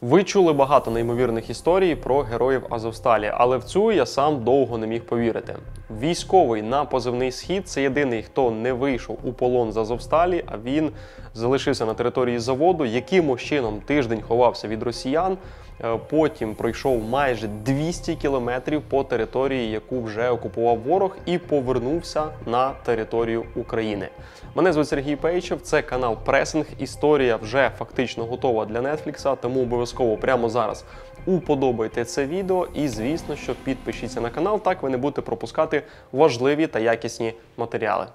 Ви чули багато неймовірних історій про героїв Азовсталі, але в цю я сам довго не міг повірити. Військовий на позивний схід це єдиний, хто не вийшов у полон з Азовсталі, а він залишився на території заводу, якимось чином тиждень ховався від росіян. Е, Потім пройшов майже 200 кілометрів по території, яку вже окупував ворог, і повернувся на територію України. Мене звуть Сергій Пейчев, це канал Пресинг. Історія вже фактично готова для Нетфлікса, тому обов'язково прямо зараз уподобайте це відео і, звісно, що підпишіться на канал, так ви не будете пропускати важливі та якісні матеріали.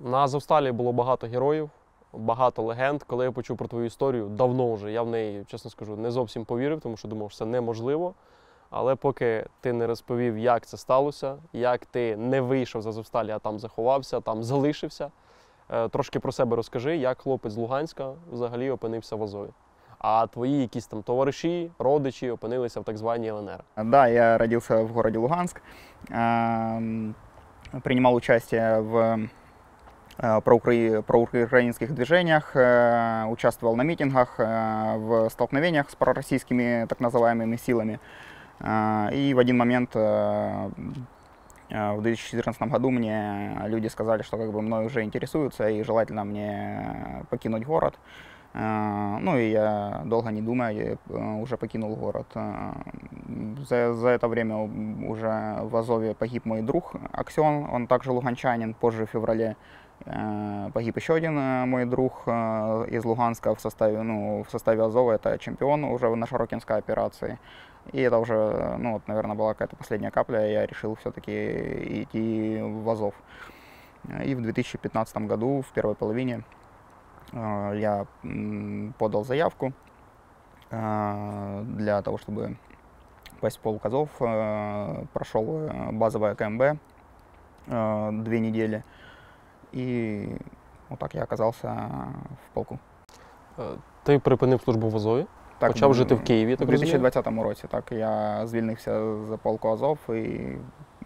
На Азовсталі було багато героїв, багато легенд. Коли я почув про твою історію, давно вже я в неї, чесно скажу, не зовсім повірив, тому що думав, що це неможливо. Але поки ти не розповів, як це сталося, як ти не вийшов з Азовсталі, а там заховався, там залишився. е, Трошки про себе розкажи, як хлопець з Луганська взагалі опинився в Азові. А твої якісь там товариші, родичі опинилися в так званій ЛНР. Да, я родился в городе Луганск, эм, принимал участие в проукраинских движениях, э, участвовал на митингах, э, в столкновениях с пророссийскими так называемыми силами. Э, И в один момент э, э, в 2014 году мне люди сказали, что как бы мной уже интересуются и желательно мне покинуть город. Э, Ну и я долго не думая э, уже покинул город. Э, За, за это время уже в Азове погиб мой друг Аксен, он также луганчанин, позже в феврале э, погиб еще один мой друг из Луганска в составе, ну, в составе Азова, это чемпион уже на Широкинской операции. И это уже, ну, вот, наверное, была какая-то последняя капля, я решил все-таки идти в Азов. И в 2015 году, в первой половине, я подал заявку для того, чтобы попасть в полк Азов. Прошел базовое КМБ две недели. И вот так я оказался в полку. Е, Ти припинив службу в Азові, Так, почав жити в Києві. У Так розумію? 2020 році так я звільнився з полку Азов і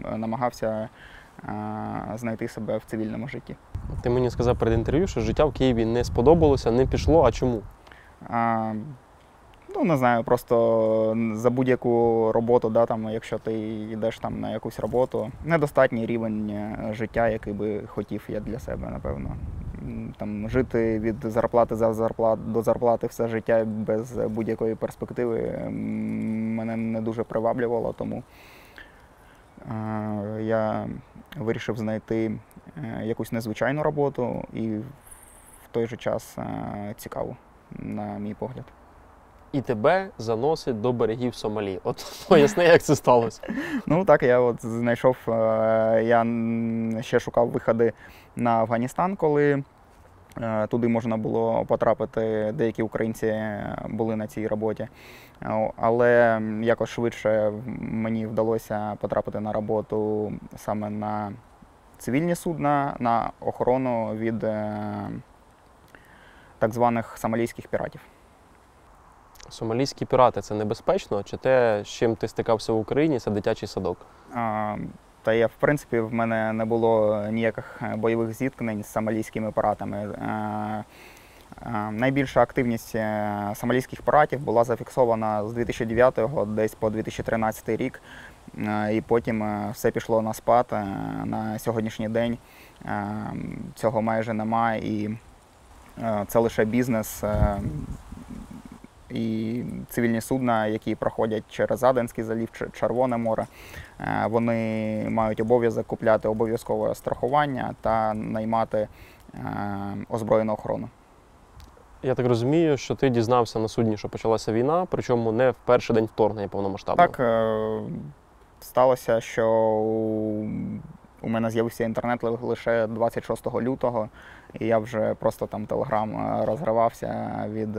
е, намагався е, знайти себе в цивільному житті. Ти мені сказав перед інтерв'ю, що життя в Києві не сподобалося, не пішло. А чому? Ну, не знаю, просто за будь-яку роботу, да, там, якщо ти йдеш там на якусь роботу, недостатній рівень е, життя, який би хотів я для себе, напевно. Там, жити від зарплати за зарплат до зарплати все життя без будь-якої перспективи мене не дуже приваблювало, тому е, я вирішив знайти е, якусь незвичайну роботу і в той же час цікаву, на мій погляд. І тебе заносить до берегів Сомалі. От поясни, як це сталося. Ну так, я от знайшов, е, я ще шукав виходи на Афганістан, коли е, туди можна було потрапити. Деякі українці були на цій роботі. Е, Але якось швидше мені вдалося потрапити на роботу саме на цивільні судна, на охорону від так званих сомалійських піратів. Сомалійські пірати це небезпечно? Чи те, з чим ти стикався в Україні, це дитячий садок? А, Та я, в принципі, в мене не було ніяких е, бойових зіткнень з сомалійськими піратами. Е, е, Найбільша активність сомалійських піратів була зафіксована з 2009 десь по 2013 рік, і потім все пішло на спад. На сьогоднішній день цього майже немає, і це лише бізнес. І цивільні судна, які проходять через Аденський залів, Червоне море, Е, Вони мають обов'язок купляти обов'язкове страхування та наймати е, озброєну охорону. Я так розумію, що ти дізнався на судні, що почалася війна, причому не в перший день вторгнення повномасштабного. Так е, сталося, що у- мене з'явився інтернет лише 26 лютого, і я вже просто там телеграм розривався від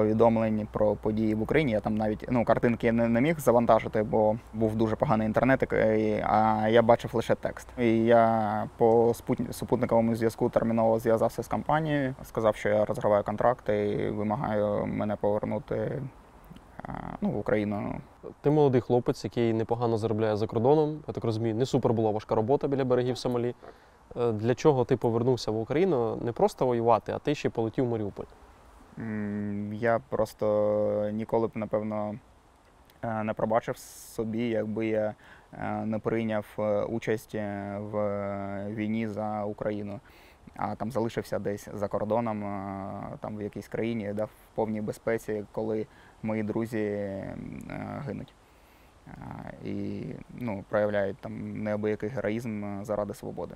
повідомлень про події в Україні. Я там навіть ну, картинки не, не міг завантажити, бо був дуже поганий інтернет, і- а я бачив лише текст. І я по супутниковому зв'язку терміново зв'язався з компанією, сказав, що я розриваю контракт і вимагаю мене повернути е, ну, в Україну. Ти молодий хлопець, який непогано заробляє за кордоном. Я так розумію, не супер була важка робота біля берегів Сомалі. Е, Для чого ти повернувся в Україну не просто воювати, а ти ще полетів в Маріуполь? Я просто ніколи б, напевно, е, не пробачив собі, якби я е, не прийняв е, участь в війні за Україну, а там залишився десь за кордоном, там в якійсь країні, да, в повній безпеці, коли мої друзі гинуть. І ну, проявляють там неабиякий героїзм заради свободи.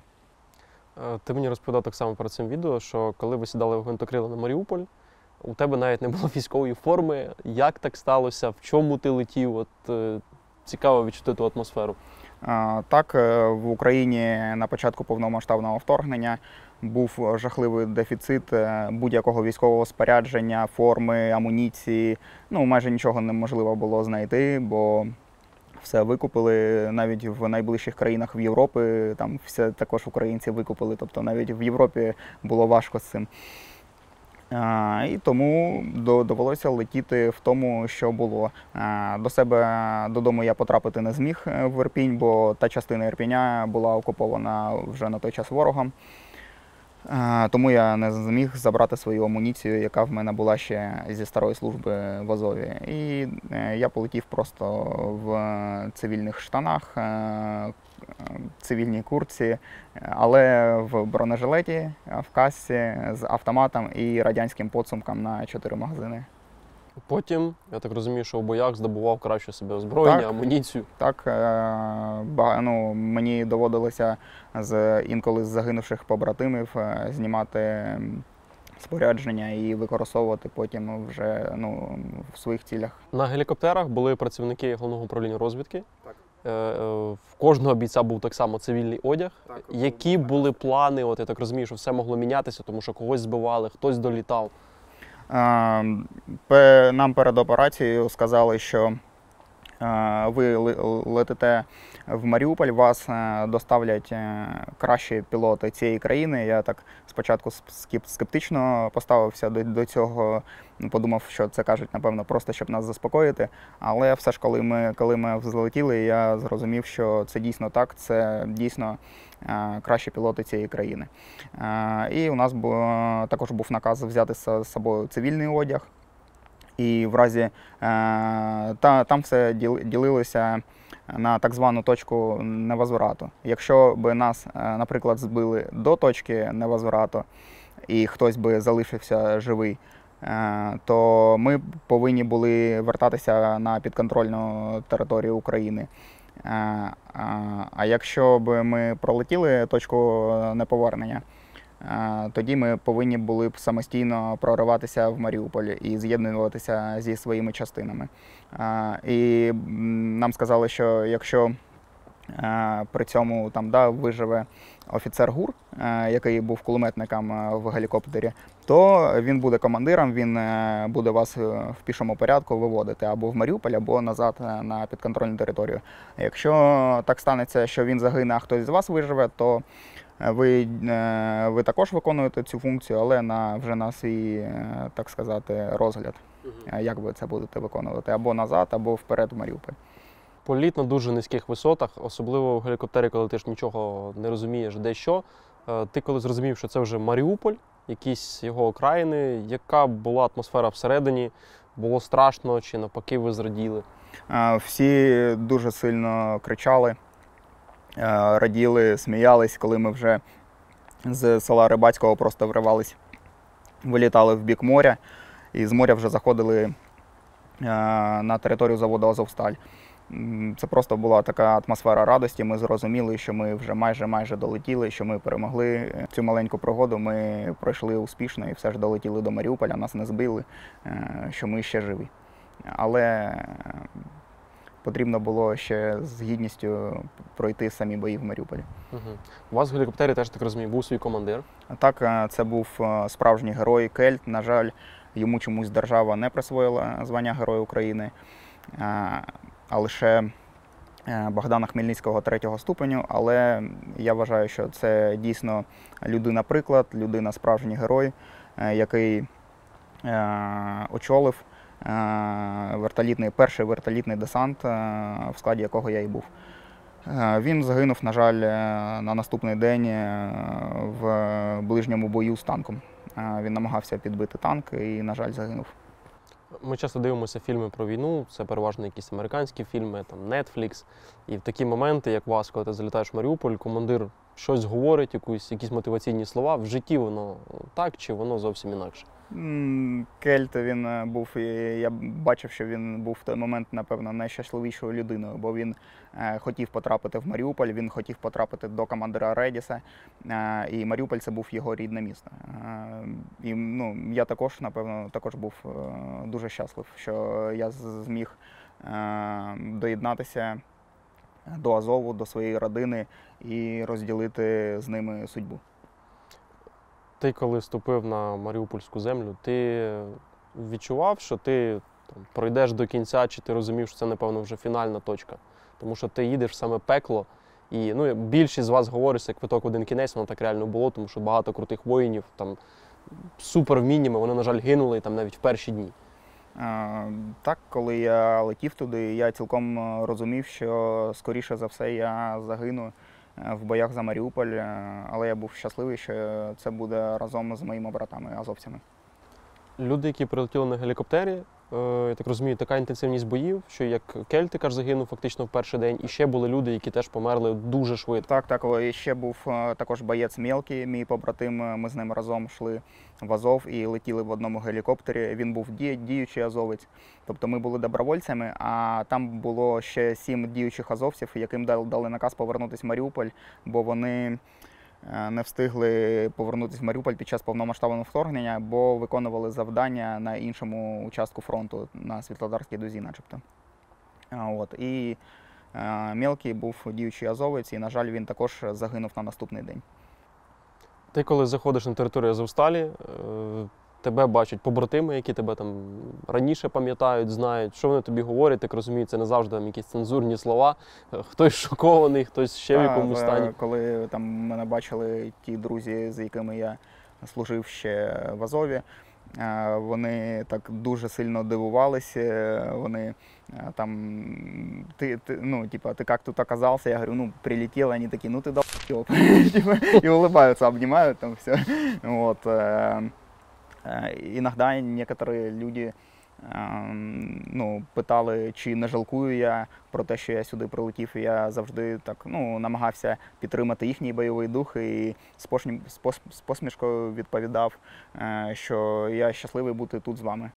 Ти мені розповідав так само перед цим відео, що коли ви сідали в гвинтокрила на Маріуполь, у тебе навіть не було військової форми. Як так сталося? В чому ти летів? От е, цікаво відчути ту атмосферу. Так, е, в Україні на початку повномасштабного вторгнення був жахливий дефіцит е, будь-якого військового спорядження, форми, амуніції. Ну, майже нічого неможливо було знайти, бо все викупили навіть в найближчих країнах в Європі. Там все також українці викупили. Тобто навіть в Європі було важко з цим. І тому до- довелося летіти в тому, що було. До себе додому я потрапити не зміг е, в Ірпінь, бо та частина Ірпіня була окупована вже на той час ворогом. Тому я не зміг забрати свою амуніцію, яка в мене була ще зі старої служби в Азові. І е, я полетів просто в цивільних штанах, е, е, цивільній куртці, але в бронежилеті, е, в касці з автоматом і радянським подсумком на чотири магазини. Потім, я так розумію, що в боях здобував краще себе озброєння, Так. амуніцію. Так, е, ну, мені доводилося з інколи з загинувших побратимів е, знімати спорядження і використовувати потім вже ну, в своїх цілях. На гелікоптерах були працівники головного управління розвідки. Так. Е, е, В кожного бійця був так само цивільний одяг. Так, Які були плани? От я так розумію, що все могло мінятися, тому що когось збивали, хтось долітав. Е, Нам перед операцією сказали, що ви летите в Маріуполь, вас е, доставлять е, кращі пілоти цієї країни. Я так спочатку скеп- скептично поставився до, до цього, подумав, що це кажуть, напевно, просто щоб нас заспокоїти. Але все ж, коли ми, коли ми взлетіли, я зрозумів, що це дійсно так, це дійсно е, кращі пілоти цієї країни. І у нас також був наказ взяти з собою цивільний одяг. І в разі е, та, там все ділилося на так звану точку невозврату. Якщо би нас, е, наприклад, збили до точки невозврату, і хтось би залишився живий, е, то ми повинні були вертатися на підконтрольну територію України. А- якщо б ми пролетіли точку неповернення, тоді ми повинні були б самостійно прориватися в Маріуполь і з'єднуватися зі своїми частинами. І нам сказали, що якщо при цьому там да, виживе офіцер ГУР, який був кулеметником в гелікоптері, то він буде командиром, він е, буде вас е, в пішому порядку виводити або в Маріуполь, або назад е, на підконтрольну територію. Якщо так станеться, що він загине, а хтось з вас виживе, то ви, е, ви також виконуєте цю функцію, але на вже на свій, е, так сказати, розгляд. Е, Як ви це будете виконувати? Або назад, або вперед в Маріуполь. Політ на дуже низьких висотах, особливо в гелікоптері, коли ти ж нічого не розумієш, де що. Е, Ти коли зрозумів, що це вже Маріуполь, якісь його окраїни, яка була атмосфера всередині? Було страшно чи навпаки ви зраділи? Е, Всі дуже сильно кричали, е, раділи, сміялись, коли ми вже з села Рибацького просто вривались, вилітали в бік моря, і з моря вже заходили е, на територію заводу Азовсталь. Це просто була така атмосфера радості. Ми зрозуміли, що ми вже майже майже долетіли, що ми перемогли цю маленьку пригоду. Ми пройшли успішно і все ж долетіли до Маріуполя, нас не збили, е, що ми ще живі. Але е, потрібно було ще з гідністю пройти самі бої в Маріуполі. Угу. У вас в гелікоптері теж так розумію, був свій командир. Так, е, це був е, справжній герой Кельт. На жаль, йому чомусь держава не присвоїла звання Героя України, е, а лише Богдана Хмельницького третього ступеню. Але я вважаю, що це дійсно людина-приклад, людина справжній герой, який очолив вертолітний, перший вертолітний десант, е, в складі якого я і був. Е, Він загинув, на жаль, е, на наступний день е, в ближньому бою з танком. Е, Він намагався підбити танк і, на жаль, загинув. Ми часто дивимося фільми про війну, це переважно якісь американські фільми, там Netflix. І в такі моменти, як вас, коли ти залітаєш в Маріуполь, командир щось говорить, якусь, якісь мотиваційні слова. В житті воно так чи воно зовсім інакше. Кельт він е, був, і я бачив, що він був в той момент, напевно, найщасливішою людиною, бо він е, хотів потрапити в Маріуполь, він хотів потрапити до командира Редіса, е, і Маріуполь це був його рідне місто. Е, і ну, я також, напевно, також був е, дуже щаслив, що я зміг е, доєднатися до Азову, до своєї родини і розділити з ними судьбу. Ти, коли ступив на Маріупольську землю, ти відчував, що ти там, пройдеш до кінця, чи ти розумів, що це, напевно, вже фінальна точка. Тому що ти їдеш в саме пекло. І ну, більшість з вас говорить, як квиток один кінець, воно так реально було, тому що багато крутих воїнів, там супер вміннями, вони, на жаль, гинули там навіть в перші дні. Е, Так, коли я летів туди, я цілком е, розумів, що скоріше за все я загину е, в боях за Маріуполь, але я був щасливий, що це буде разом з моїми братами азовцями. Люди, які прилетіли на гелікоптері, я так розумію, така інтенсивність боїв, що як Кельтикаш загинув фактично в перший день, і ще були люди, які теж померли дуже швидко. Так, так, і ще був е, також боєць Мелкий, мій побратим. е, Ми з ним разом йшли в Азов і летіли в одному гелікоптері. Він був діючий азовець. Тобто ми були добровольцями, а там було ще сім діючих азовців, яким дал- дали наказ повернутися в Маріуполь, бо вони е, не встигли повернутися в Маріуполь під час повномасштабного вторгнення, бо виконували завдання на іншому участку фронту на Світлодарській дузі, начебто. От. І Мілкий Мелкий був діючий азовець, і, на жаль, він також загинув на наступний день. Ти, коли заходиш на територію Азовсталі, е, тебе бачать побратими, які тебе там раніше пам'ятають, знають, що вони тобі говорять, так розумію, це не завжди там якісь цензурні слова. Е, Хтось шокований, хтось ще в Та, якому стані. Коли там мене бачили ті друзі, з якими я служив ще в Азові, е, вони так дуже сильно дивувалися. Вони е, там, ти, ти, ну, типа, ти як тут оказався? Я говорю, ну, прилетел, вони такі, ну ти. Типа, И улыбаются, обнимают там все. Вот. э, э, Иногда некоторые люди ем, ну, питали, чи не жалкую я про те, що я сюди прилетів. І я завжди так ну, намагався підтримати їхній бойовий дух і з, пошні- з пос- з посмішкою відповідав, е, що я щасливий бути тут з вами.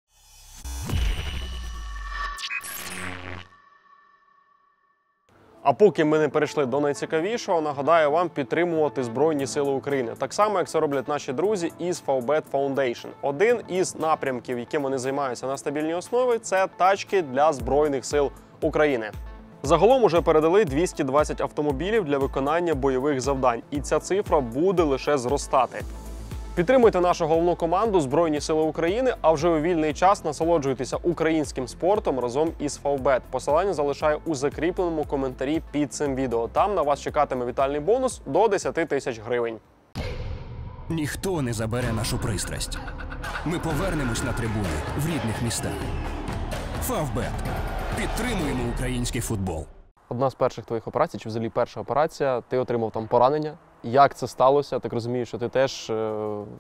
А поки ми не перейшли до найцікавішого, нагадаю вам підтримувати Збройні Сили України, так само як це роблять наші друзі із Favbet Foundation. Один із напрямків, яким вони займаються на стабільній основі, це тачки для збройних сил України. Загалом уже передали 220 автомобілів для виконання бойових завдань, і ця цифра буде лише зростати. Підтримуйте нашу головну команду Збройні Сили України, а вже у вільний час насолоджуйтеся українським спортом разом із Фавбет. Посилання залишаю у закріпленому коментарі під цим відео. Там на вас чекатиме вітальний бонус до 10 тисяч гривень. Ніхто не забере нашу пристрасть. Ми повернемось на трибуни в рідних містах. Фавбет. Підтримуємо український футбол. Одна з перших твоїх операцій, чи взагалі перша операція, ти отримав там поранення. Як це сталося? Так розумію, що ти теж е,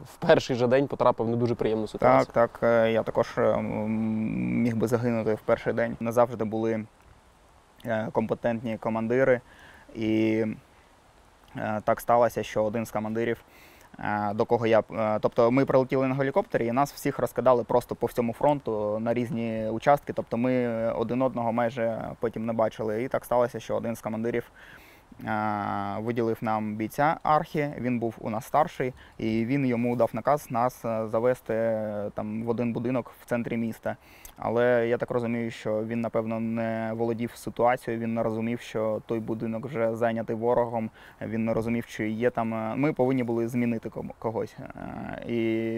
в перший же день потрапив в не дуже приємну ситуацію. Так, так, е, я також е, міг би загинути в перший день. Не завжди були компетентні командири, і так сталося, що один з командирів, до кого я. Тобто ми прилетіли на гелікоптері і нас всіх розкидали просто по всьому фронту на різні участки. Тобто ми один одного майже потім не бачили. І так сталося, що один з командирів. Е, Виділив нам бійця архі, він був у нас старший, і він йому дав наказ нас е, завести е, там в один будинок в центрі міста. Але я так розумію, що він, напевно, не володів ситуацією, він не розумів, що той будинок вже зайнятий ворогом. Він не розумів, чи є там. Ми повинні були змінити когось. І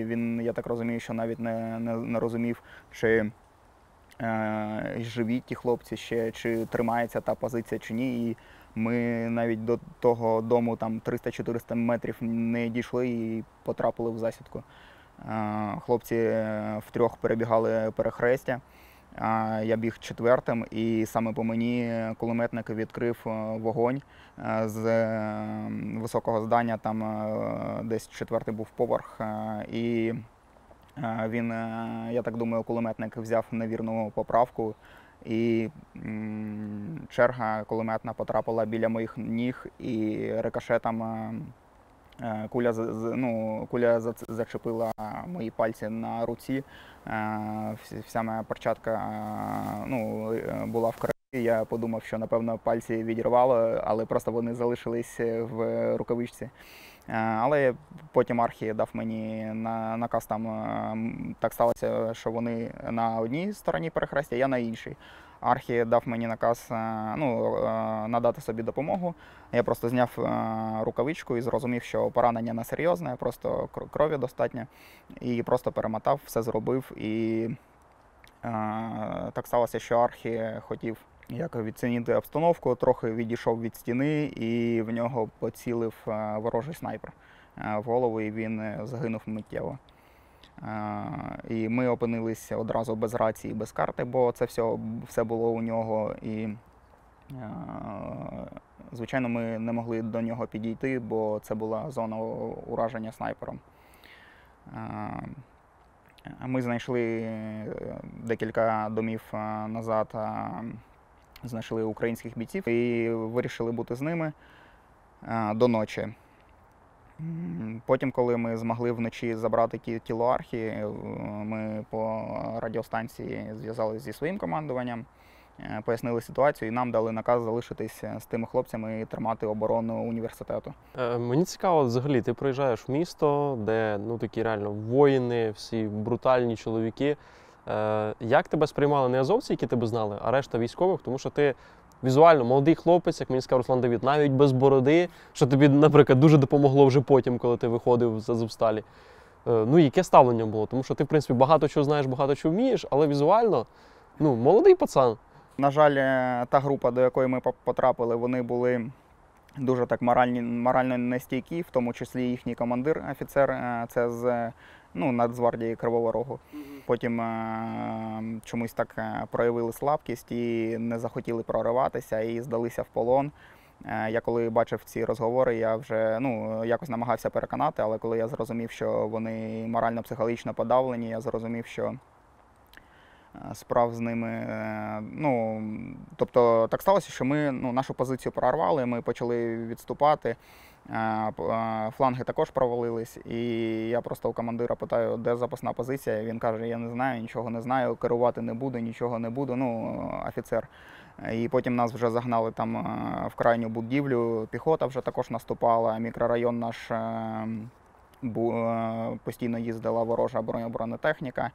він, я так розумію, що навіть не, не, не розумів, чи живі ті хлопці ще, чи тримається та позиція, чи ні. І ми навіть до того дому там 300-400 метрів не дійшли і потрапили в засідку. Хлопці е, втрьох перебігали перехрестя. Я біг четвертим, і саме по мені кулеметник відкрив е, вогонь е, з високого здання, там десь четвертий був поверх. І він, я так думаю, кулеметник взяв невірну поправку, і черга кулеметна потрапила біля моїх ніг, і рикошетом е, е, куля, ну, куля зачепила мої пальці на руці. Е, Вся моя перчатка ну, була в крові. Я подумав, що напевно пальці відірвало, але просто вони залишились в рукавичці. Е, Але потім Архі дав мені на наказ там е, так сталося, що вони на одній стороні перехрестя, я на іншій. Архі дав мені наказ е, ну, надати собі допомогу. Я просто зняв рукавичку і зрозумів, що поранення не серйозне, просто кр- крові достатньо. І просто перемотав, все зробив. І так сталося, що Архі хотів як відцінити обстановку, трохи відійшов від стіни, і в нього поцілив е, ворожий снайпер е, в голову, і він е, загинув миттєво. І ми опинилися одразу без рації, без карти, бо це все, все було у нього. І, звичайно, ми не могли до нього підійти, бо це була зона ураження снайпером. Ми знайшли декілька домів назад, знайшли українських бійців і вирішили бути з ними е, до ночі. Потім, коли ми змогли вночі забрати ті- тіло архі, е, ми по радіостанції зв'язалися зі своїм командуванням, е, пояснили ситуацію і нам дали наказ залишитися з тими хлопцями і тримати оборону університету. Мені цікаво, взагалі, ти приїжджаєш в місто, де ну такі реально воїни, всі брутальні чоловіки. Е, Як тебе сприймали не азовці, які тебе знали, а решта військових, тому що ти візуально молодий хлопець, як мені сказав Руслан Давід, навіть без бороди, що тобі, наприклад, дуже допомогло вже потім, коли ти виходив з Азовсталі. Е, Ну, яке ставлення було? Тому що ти, в принципі, багато чого знаєш, багато чого вмієш, але візуально, ну, молодий пацан. На жаль, е, та група, до якої ми потрапили, вони були дуже так моральні, морально нестійкі, в тому числі їхній командир, офіцер, це з ну, Нацгвардії Кривого Рогу. Потім е, чомусь так е, проявили слабкість і не захотіли прориватися і здалися в полон. Е, Я коли бачив ці розговори, я вже ну, якось намагався переконати, але коли я зрозумів, що вони морально-психологічно подавлені, я зрозумів, що е, справ з ними. е, Ну, тобто так сталося, що ми ну, нашу позицію прорвали, ми почали відступати. Фланги також провалились, і я просто у командира питаю, де запасна позиція. Він каже: Я не знаю, нічого не знаю, керувати не буду, нічого не буду. Ну, офіцер. І потім нас вже загнали там в крайню будівлю. Піхота вже також наступала. Мікрорайон наш е, бу- е, постійно їздила ворожа броня- бронетехніка.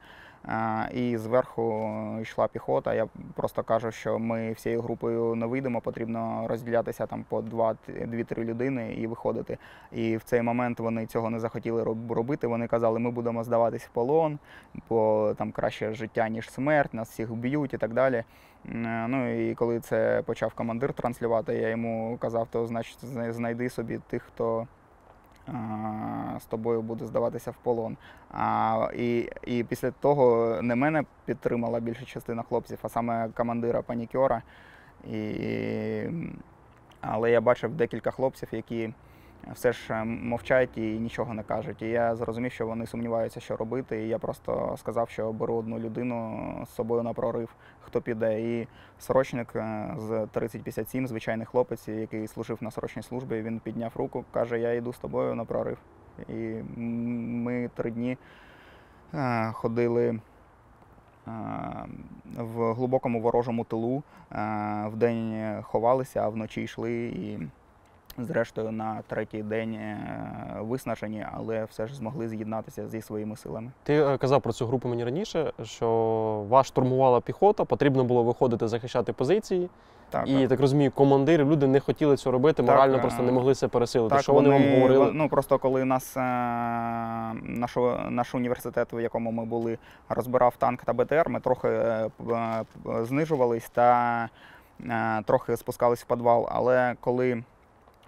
Е, І зверху йшла піхота. Я просто кажу, що ми всією групою не вийдемо, потрібно розділятися там по 2-3 людини і виходити. І в цей момент вони цього не захотіли робити. Вони казали, ми будемо здаватись в полон, бо там краще життя, ніж смерть, нас всіх б'ють і так далі. Ну і коли це почав командир транслювати, я йому казав, то значить знайди собі тих, хто з тобою буде здаватися в полон. А, і, і після того не мене підтримала більша частина хлопців, а саме командира панікера. І, але я бачив декілька хлопців, які все ж е, мовчать і нічого не кажуть. І я зрозумів, що вони сумніваються, що робити. І я просто сказав, що беру одну людину з собою на прорив, хто піде. І срочник е, з 3057, звичайний хлопець, який служив на срочній службі, він підняв руку, каже: Я йду з тобою на прорив. І ми три дні е, ходили. е, В глибокому ворожому тилу е, вдень ховалися, а вночі йшли і зрештою на третій день е, виснажені, але все ж змогли з'єднатися зі своїми силами. Ти е, казав про цю групу мені раніше, що вас штурмувала піхота, потрібно було виходити захищати позиції. Так, І так. так розумію, командири, люди не хотіли цього робити, Так, морально е, просто не могли це пересилити. Так, що вони, вам говорили? Ну просто коли нас наш, наш університет, в якому ми були, розбирав танк та БТР, ми трохи знижувались та трохи спускались в підвал. Але коли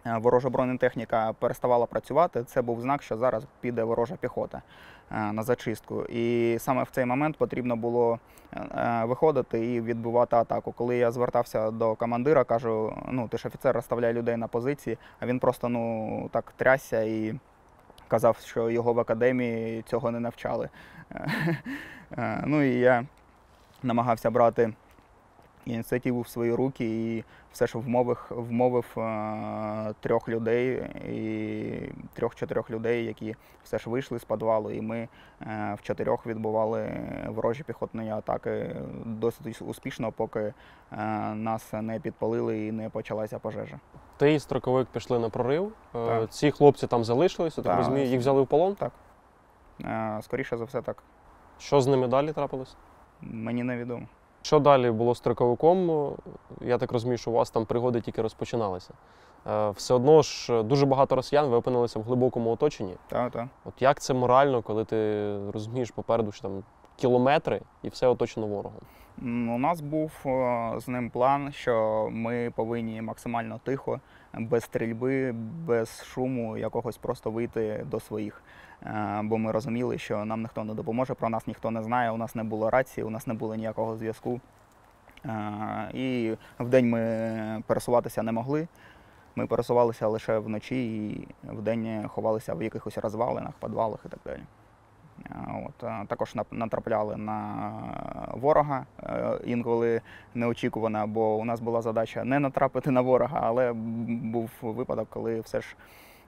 ворожа бронетехніка переставала працювати, це був знак, що зараз піде ворожа піхота е, на зачистку. І саме в цей момент потрібно було е, виходити і відбивати атаку. Коли я звертався до командира, кажу: ну ти ж офіцер розставляє людей на позиції, а він просто ну так трясся і казав, що його в академії цього не навчали. Е, Ну і я намагався брати ініціативу в свої руки і все ж вмовив, вмовив е, трьох людей і трьох-чотирьох людей, які все ж вийшли з підвалу, і ми е, в чотирьох відбували ворожі піхотні атаки досить успішно, поки е, нас не підпалили і не почалася пожежа. Ти і строковик пішли на прорив. Так. Ці хлопці там залишилися, так Так. розумію, їх взяли в полон. Е, Скоріше за все, так Що з ними далі трапилось? мені невідомо. Що далі було з строковиком? Я так розумію, що у вас там пригоди тільки розпочиналися. Е, Все одно ж дуже багато росіян, ви опинилися в глибокому оточенні. Так, так. От як це морально, коли ти розумієш попереду, що там кілометри і все оточено ворогом? У нас був е, з ним план, що ми повинні максимально тихо, без стрільби, без шуму, якогось просто вийти до своїх. Е, Бо ми розуміли, що нам ніхто не допоможе, про нас ніхто не знає, у нас не було рації, у нас не було ніякого зв'язку. Е, І вдень ми пересуватися не могли. Ми пересувалися лише вночі і вдень ховалися в якихось розвалинах, підвалах і так далі. Е, От, також натрапляли на ворога інколи неочікувано, бо у нас була задача не натрапити на ворога, але був випадок, коли все ж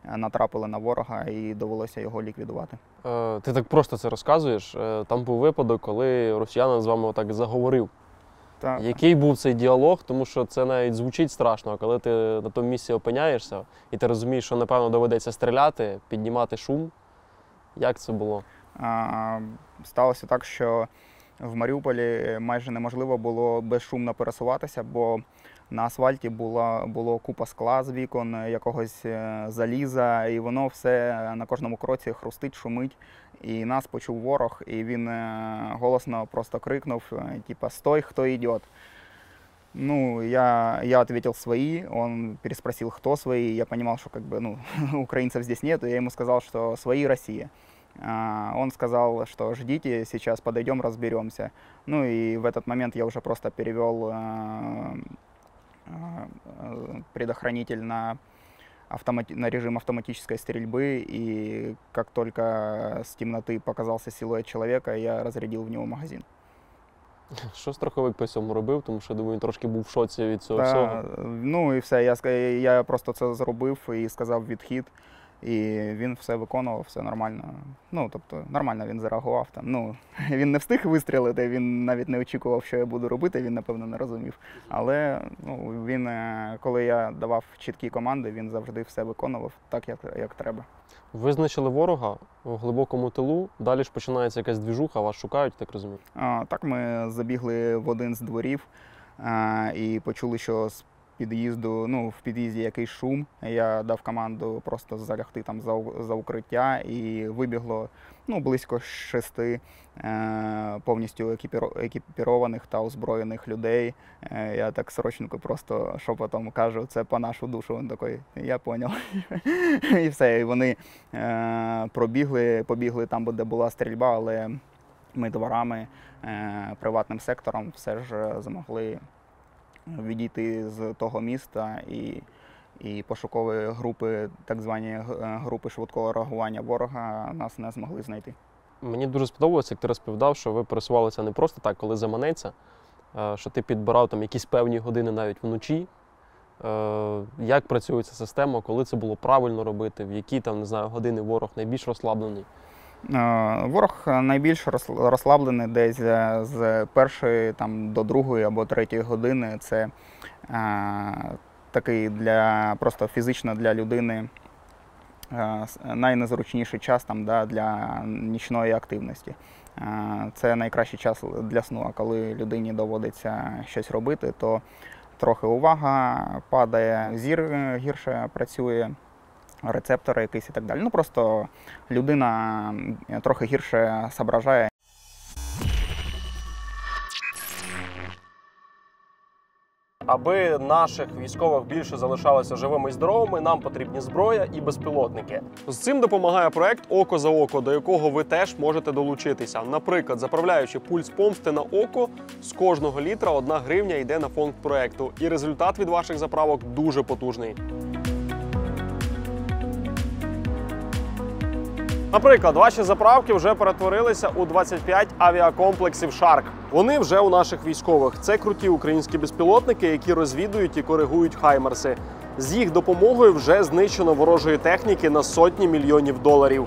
натрапили на ворога і довелося його ліквідувати. Е, Ти так просто це розказуєш. Е, Там був випадок, коли росіянин з вами отак заговорив. Так, Який був цей діалог, тому що це навіть звучить страшно, а коли ти на тому місці опиняєшся і ти розумієш, що напевно доведеться стріляти, піднімати шум. Як це було? А, Сталося так, що в Маріуполі майже неможливо було безшумно пересуватися, бо на асфальті була було купа скла з вікон, якогось е, заліза, і воно все на кожному кроці хрустить, шумить. І нас почув ворог, і він е, голосно просто крикнув: е, типа Стой, хто йде. Ну, я, я ответил свои, он переспросил, кто свои. Я понимал, что как бы, ну, украинцев здесь нет, и я ему сказал, что свои Россия. А, Он сказал, что ждите, сейчас подойдем, разберемся. Ну и в этот момент я уже просто перевел э, э, предохранитель на, автомати- на режим автоматической стрельбы, и как только с темноты показался силуэт человека, я разрядил в него магазин. Що страховик по цьому робив, тому що думаю, він трошки був в шоці від цього всього. Та, ну і все, я, ска- я просто це зробив і сказав відхід. І він все виконував, все нормально. Ну, тобто, нормально він зареагував там. Ну, він не встиг вистрілити, він навіть не очікував, що я буду робити, він, напевно, не розумів. Але ну, він, е, коли я давав чіткі команди, він завжди все виконував так, як, як треба. Визначили ворога в глибокому тилу, далі ж починається якась двіжуха, вас шукають, так розумію. А, Так ми забігли в один з дворів а, і почули, що з під'їзду, ну, в під'їзді якийсь шум. Я дав команду просто залягти там за, за укриття і вибігло ну, близько шести е, повністю екіпіро- екіпірованих та озброєних людей. Е, я так срочненько просто шепотом кажу, це по нашу душу. Він такий, я поняв. і все. І вони е, пробігли, побігли там, де була стрільба, але ми дворами, е, приватним сектором все ж е, змогли відійти з того міста і, і пошукові групи, так звані е, групи швидкого реагування ворога нас не змогли знайти. Мені дуже сподобалося, як ти розповідав, що ви пересувалися не просто так, коли заманеться, е, що ти підбирав там якісь певні години навіть вночі. Е, Як працює ця система, коли це було правильно робити, в які там, не знаю, години ворог найбільш розслаблений. Е, Ворог найбільш розслаблений десь е, з першої там, до другої або третьої години. Це е, такий для просто фізично для людини найнезручніший час там, да, для нічної активності. Це найкращий час для сну. А коли людині доводиться щось робити, то трохи увага падає, зір гірше працює рецептори якісь і так далі. Ну просто людина трохи гірше соображає. Аби наших військових більше залишалося живими і здоровими, нам потрібні зброя і безпілотники. З цим допомагає проект Око за око, до якого ви теж можете долучитися. Наприклад, заправляючи пульс помсти на око, з кожного літра одна гривня йде на фонд проекту, і результат від ваших заправок дуже потужний. Наприклад, ваші заправки вже перетворилися у 25 авіакомплексів Шарк. Вони вже у наших військових. Це круті українські безпілотники, які розвідують і коригують хаймерси. З їх допомогою вже знищено ворожої техніки на сотні мільйонів доларів.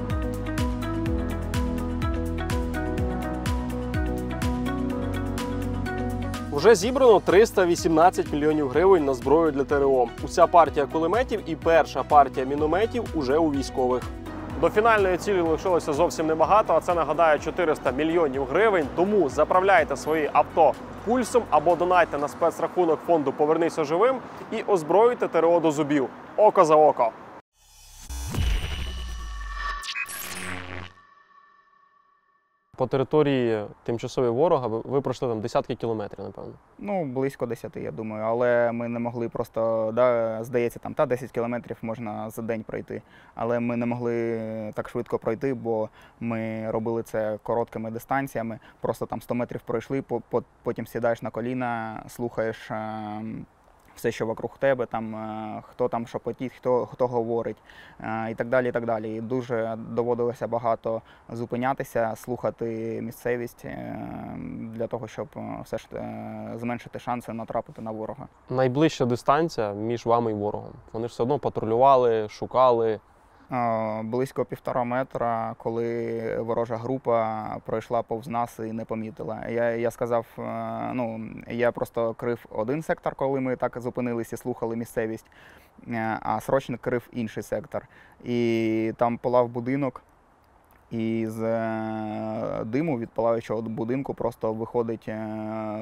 Вже зібрано 318 мільйонів гривень на зброю для ТРО. Уся партія кулеметів і перша партія мінометів уже у військових. До фінальної цілі лишилося зовсім небагато, а це нагадаю 400 мільйонів гривень. Тому заправляйте свої авто пульсом або донайте на спецрахунок фонду Повернися живим і озброюйте ТРО до зубів. Око за око. По території тимчасової ворога ви, пройшли там десятки кілометрів, напевно. Ну, близько 10, я думаю, але ми не могли просто, да, здається, там та 10 кілометрів можна за день пройти. Але ми не могли так швидко пройти, бо ми робили це короткими дистанціями. Просто там 100 метрів пройшли, по- по- потім сідаєш на коліна, слухаєш. Все, що вокруг тебе, там е, хто там шепотить, хто хто говорить, е, і так далі. І так далі. І дуже доводилося багато зупинятися, слухати місцевість е, для того, щоб все ж зменшити шанси натрапити на ворога. Найближча дистанція між вами і ворогом. Вони ж все одно патрулювали, шукали. Близько півтора метра, коли ворожа група пройшла повз нас і не помітила. Я, я сказав, е, ну я просто крив один сектор, коли ми так зупинилися слухали місцевість, е, а срочник крив інший сектор. І там палав будинок. І з е, диму від палаючого будинку просто виходить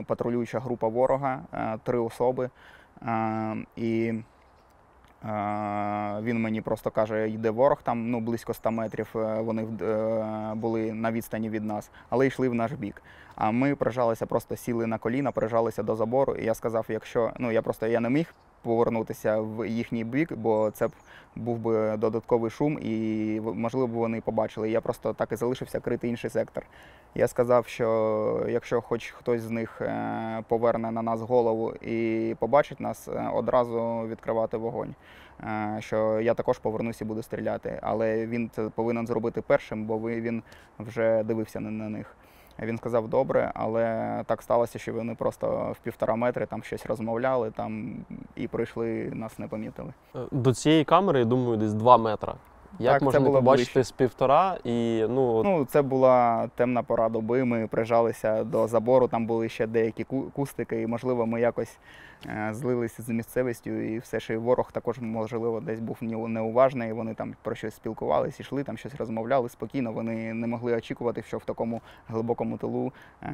патрулююча група ворога, три особи. І Він мені просто каже, йде ворог там ну, близько 100 метрів. е, Вони е, були на відстані від нас, але йшли в наш бік. А ми прижалися, просто сіли на коліна, прижалися до забору. І я сказав, якщо ну я просто я не міг повернутися в їхній бік, бо це б був би додатковий шум, і можливо б вони побачили. Я просто так і залишився крити інший сектор. Я сказав, що якщо хоч хтось з них е, поверне на нас голову і побачить нас, е, одразу відкривати вогонь. Е, Що я також повернусь і буду стріляти. Але він це повинен зробити першим, бо він вже дивився на, на них. Він сказав добре, але так сталося, що вони просто в півтора метри там щось розмовляли там і прийшли, нас не помітили. Е, До цієї камери, я думаю, десь 2 метра. Як Так, це можна не було побачити ближче. з півтора і ну, Ну, це була темна пора доби. Ми прижалися до забору, там були ще деякі кустики, і можливо, ми якось е, злилися з місцевістю, і все ж і ворог також, можливо, десь був неуважний. Вони там про щось спілкувалися, йшли, там щось розмовляли спокійно. Вони не могли очікувати, що в такому глибокому тилу е,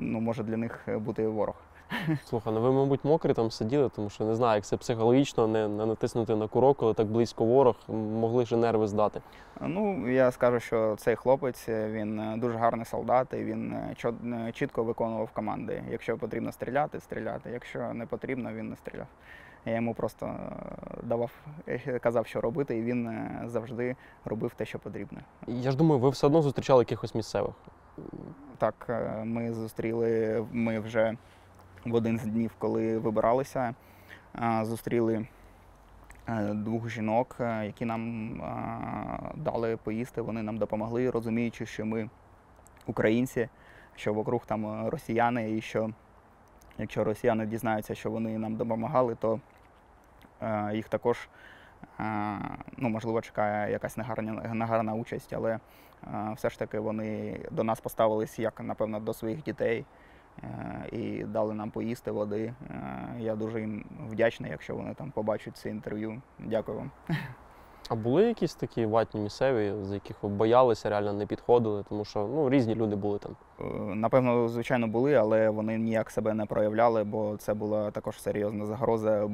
ну, може для них бути ворог. Слухай, ну ви, мабуть, мокрі там сиділи, тому що не знаю, як це психологічно не, не натиснути на курок, коли так близько ворог, могли ж нерви здати. Ну, я скажу, що цей хлопець е, він е, дуже гарний солдат, і він е, чітко виконував команди. Якщо потрібно стріляти, стріляти. Якщо не потрібно, він не стріляв. Я йому просто давав, казав, що робити, і він завжди робив те, що потрібно. Я ж думаю, ви все одно зустрічали якихось місцевих. Так, ми зустріли, ми вже в один з днів, коли вибиралися, е, зустріли е, двох жінок, е, які нам дали поїсти. Вони нам допомогли, розуміючи, що ми українці, що вокруг там росіяни, і що якщо росіяни дізнаються, що вони нам допомагали, то їх також. Ну, можливо, чекає якась негарна, негарна участь, але все ж таки вони до нас поставились як, напевно, до своїх дітей і дали нам поїсти води. Е, Я дуже їм вдячний, якщо вони там побачать це інтерв'ю. Дякую вам. А були якісь такі ватні місцеві, з яких ви боялися, реально не підходили, тому що ну, різні люди були там. Е, Напевно, звичайно, були, але вони ніяк себе не проявляли, бо це була також серйозна загроза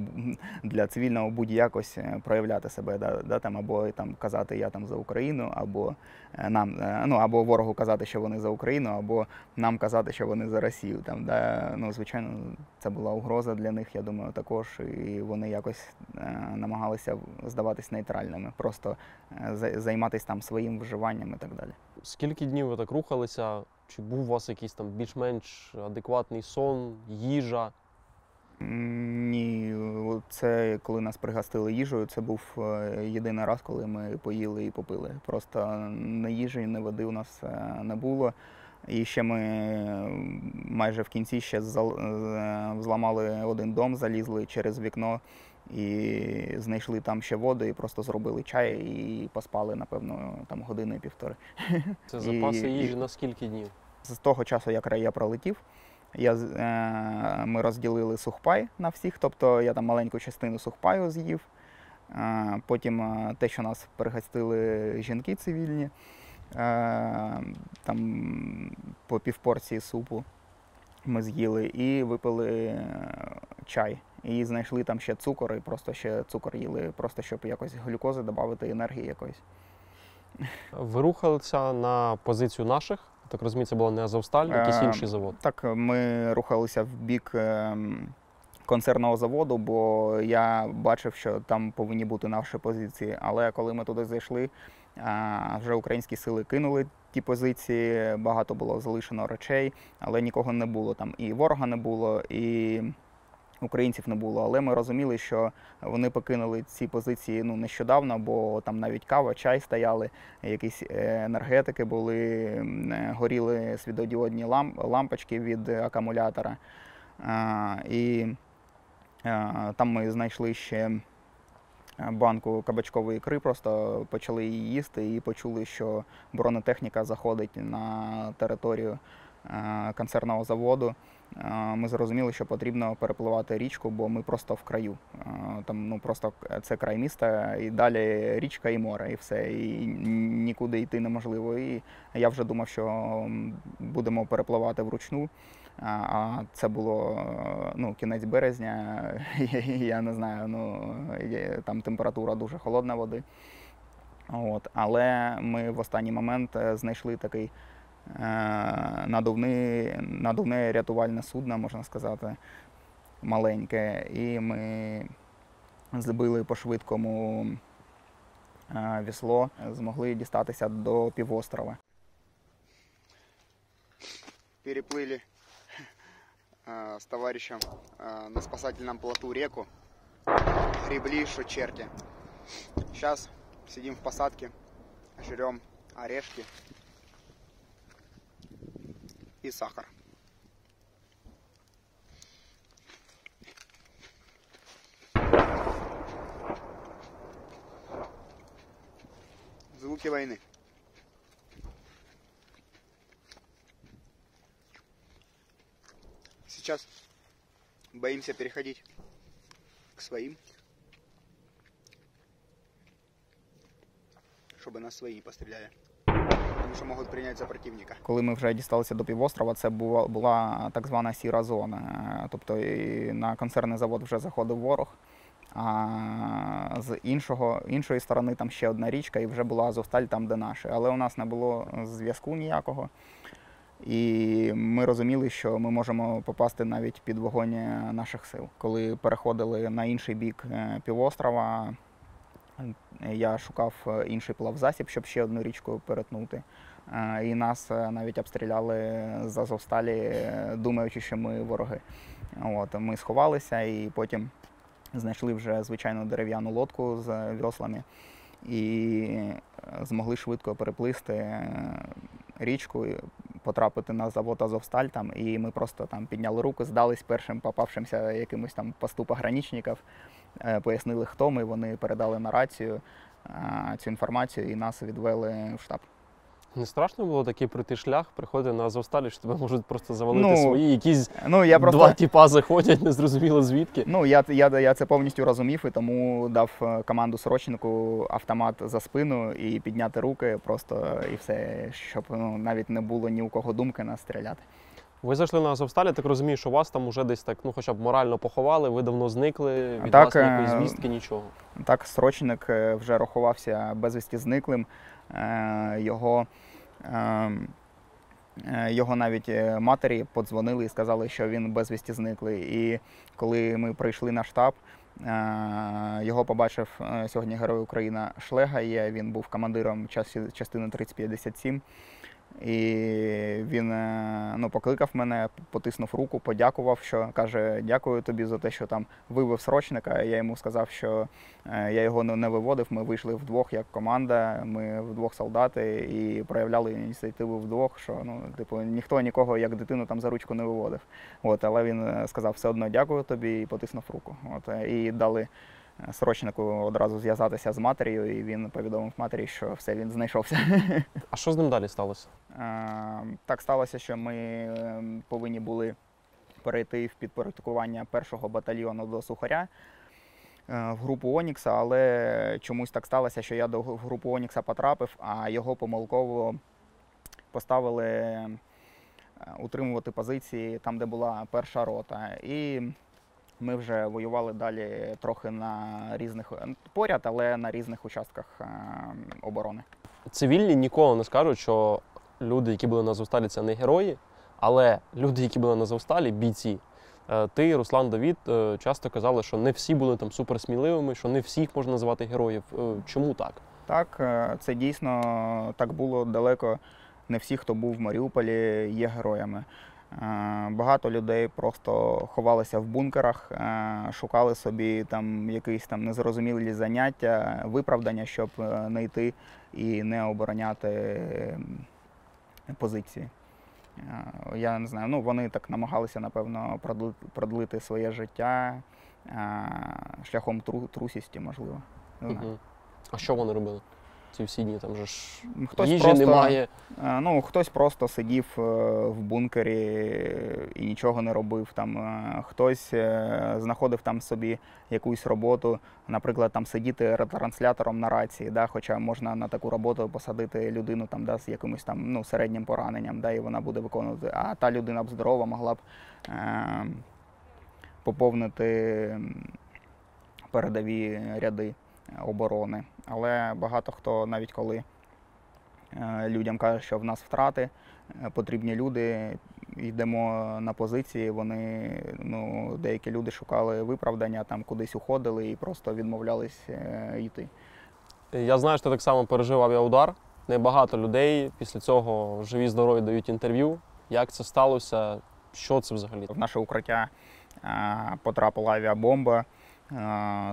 для цивільного будь-якось е, проявляти себе, да, да, там, або там казати я там за Україну, або е, нам, ну або ворогу казати, що вони за Україну, або нам казати, що вони за Росію. Там, да, ну, звичайно, це була угроза для них, я думаю, також. І вони якось намагалися здаватись нейтральними, просто займатися там своїм вживанням і так далі. Скільки днів ви так рухалися? Чи був у вас якийсь там більш-менш адекватний сон, їжа? Ні, це коли нас пригостили їжею, це був е, єдиний раз, коли ми поїли і попили. Просто не їжі, не води у нас е, не було. І ще ми майже в кінці ще е, взламали один дом, залізли через вікно і знайшли там ще воду, і просто зробили чай і поспали, напевно, там години півтори. Це запаси і- їжі на скільки днів? З того часу, як я пролетів, я, е, ми розділили сухпай на всіх, тобто я там маленьку частину сухпаю з'їв. Потім е, те, що нас пригостили жінки цивільні, там по півпорції супу ми з'їли і випили е, чай. І знайшли там ще цукор, і просто ще цукор їли, просто щоб якось глюкози додати, енергії якоїсь. Ви рухалися на позицію наших? Так розумію, це було не Азовсталь, якийсь Е, інший завод. Так, ми рухалися в бік ем, концерного заводу, бо я бачив, що там повинні бути наші позиції. Але коли ми туди зайшли, вже українські сили кинули ті позиції, багато було залишено речей, але нікого не було там. І ворога не було, і українців не було. Але ми розуміли, що вони покинули ці позиції ну, нещодавно, бо там навіть кава, чай стояли, якісь е, енергетики були, е, горіли світодіодні лам- лампочки від акумулятора. І е, там ми знайшли ще банку кабачкової ікри, просто почали її їсти і почули, що бронетехніка заходить на територію е, концерного заводу. Е, Ми зрозуміли, що потрібно перепливати річку, бо ми просто в краю. Е, Там ну просто це край міста, і далі річка і море, і все. І нікуди йти неможливо. І я вже думав, що будемо перепливати вручну. А це було ну, кінець березня. Я не знаю, ну там температура дуже холодна води. От. Але ми в останній момент е, знайшли такий е, надувний, надувне рятувальне судно, можна сказати, маленьке. І ми збили по швидкому е, вісло, змогли дістатися до півострова. Переплили э, с товарищем э, на спасательном плоту реку. Гребли, что черти. Сейчас сидим в посадке, жрем орешки и сахар. Звуки войны. Сейчас боимся переходить к своим, чтобы нас свои постреляли. Тому що можуть прийняти за противника. Коли ми вже дісталися до півострова, це була, так звана сіра зона. Тобто і на концерний завод вже заходив ворог. А з іншого, іншої сторони там ще одна річка, і вже була Азовсталь там, де наші. Але у нас не було зв'язку ніякого. І ми розуміли, що ми можемо попасти навіть під вогонь е, наших сил. Коли переходили на інший бік е, півострова, е, я шукав інший плавзасіб, щоб ще одну річку перетнути. І нас навіть обстріляли з Азовсталі, думаючи, що ми вороги. От, ми сховалися і потім знайшли вже звичайну дерев'яну лодку з веслами і змогли швидко переплисти річку, потрапити на завод Азовсталь там, і ми просто там підняли руку, здались першим попавшимся якимось там посту пограничників, е, пояснили, хто ми, вони передали на рацію е, цю інформацію і нас відвели в штаб. Не страшно було такий пройти шлях, приходити на Азовсталі, що тебе можуть просто завалити Ну, свої, якісь Ну, я просто... два тіпа заходять, незрозуміло звідки. Ну, я, я, я це повністю розумів і тому дав е, команду срочнику автомат за спину і підняти руки просто і все, щоб ну, навіть не було ні у кого думки нас стріляти. Ви зайшли на Азовсталі, так розумію, що вас там уже десь так, ну хоча б морально поховали, ви давно зникли, від Так, вас ніякої е, звістки, нічого. Так, срочник е, вже рахувався безвісті зниклим. його. Е, Е, Його навіть е, матері подзвонили і сказали, що він безвісті зниклий. І коли ми прийшли на штаб, е, його побачив сьогодні Герой України Шлега. Він був командиром частини 3057. І він е, ну, покликав мене, потиснув руку, подякував, що каже: дякую тобі за те, що там вивів срочника. Я йому сказав, що е, я його не виводив. Ми вийшли вдвох як команда, ми вдвох солдати і проявляли ініціативу вдвох, що ну, типу, ніхто нікого як дитину там за ручку не виводив. От, але він е, сказав, все одно дякую тобі і потиснув руку. От, і дали срочнику одразу зв'язатися з матір'ю, і він повідомив матері, що все, він знайшовся. А що з ним далі сталося? Е, Так сталося, що ми е, повинні були перейти в підпорядкування першого батальйону до Сухаря е, в групу Онікса, але чомусь так сталося, що я до в групу Онікса потрапив, а його помилково поставили е, утримувати позиції там, де була перша рота. І ми вже воювали далі трохи на різних поряд, але на різних участках е, оборони. Цивільні ніколи не скажуть, що люди, які були на Азовсталі, це не герої, але люди, які були на Азовсталі, бійці. Е, Ти, Руслан Давід, е, часто казали, що не всі були там суперсміливими, що не всіх можна називати героїв. Е, Чому так? Так, е, це дійсно так було далеко. Не всі, хто був в Маріуполі, є героями. Е, Багато людей просто ховалися в бункерах, е, шукали собі там якісь там незрозумілі заняття, виправдання, щоб не йти і не обороняти позиції. Е, Я не знаю, ну вони так намагалися, напевно, продлити своє життя шляхом трусісті, можливо. Не знаю. А що вони робили? Ці всі дні там же ж Хтось їжі просто, немає. е, Ну, хтось просто сидів е, в бункері і нічого не робив. Там е, хтось знаходив там собі якусь роботу, наприклад, там сидіти ретранслятором на рації, да, хоча можна на таку роботу посадити людину там, да, з якимось там ну, середнім пораненням, да, і вона буде виконувати. А та людина б здорова могла б е, поповнити передові ряди оборони. Але багато хто, навіть коли е, людям каже, що в нас втрати, е, потрібні люди, йдемо на позиції, вони, ну, деякі люди шукали виправдання, там кудись уходили і просто відмовлялись е, йти. Я знаю, що ти так само пережив авіаудар. Небагато людей після цього живі здорові дають інтерв'ю. Як це сталося? Що це взагалі? В наше укриття потрапила авіабомба.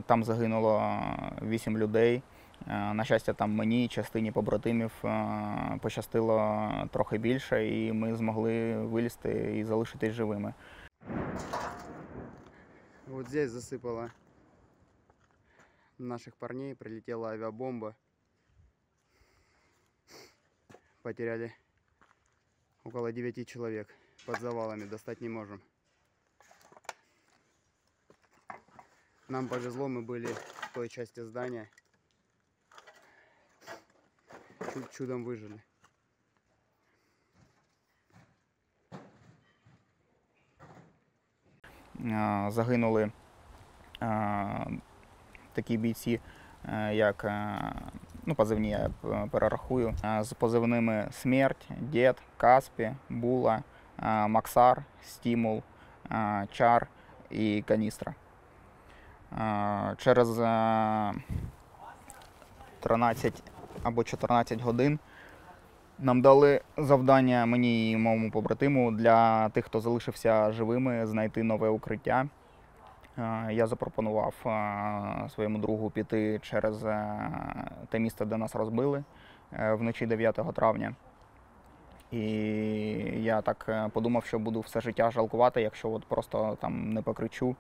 Там загинуло вісім людей. Е, На щастя, там мені, частині побратимів е, пощастило трохи більше, і ми змогли вилізти і залишитись живими. Вот здесь засыпало наших парней, прилетела авиабомба. Потеряли около 9 человек. Под завалами достать не можем. Нам повезло, мы были в той части здания. Чу- чудом выжили. Е, Загинули такі бійці, е, як е, ну, позивні я перерахую, е, з позивними Смерть, Дід, Каспі, Була, Максар, Стімул, Чар і Каністра. Через е, 13 або 14 годин нам дали завдання мені і моєму побратиму для тих, хто залишився живими, знайти нове укриття. Е, Я запропонував е, своєму другу піти через е, те місце, де нас розбили вночі 9 травня. І я так подумав, що буду все життя жалкувати, якщо от просто там не покричу,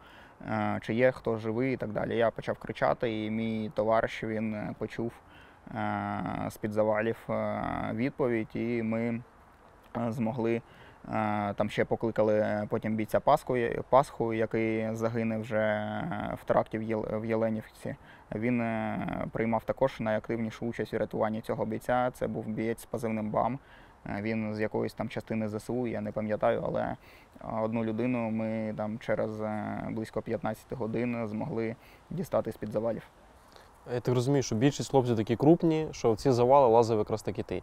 чи є хто живий і так далі. Я почав кричати, і мій товариш він почув з-під завалів е, відповідь, і ми е, змогли. е, Там ще покликали потім бійця Пасху, Пасху, який загинув вже е, в теракті в Єленівці. Він е, приймав також найактивнішу участь у рятуванні цього бійця. Це був бієць з позивним БАМ. Е, Він з якоїсь там частини ЗСУ, я не пам'ятаю, але е, одну людину ми там через е, близько 15 годин змогли дістати з-під завалів. Я так розумію, що більшість хлопців такі крупні, що в ці завали лазив якраз таки ти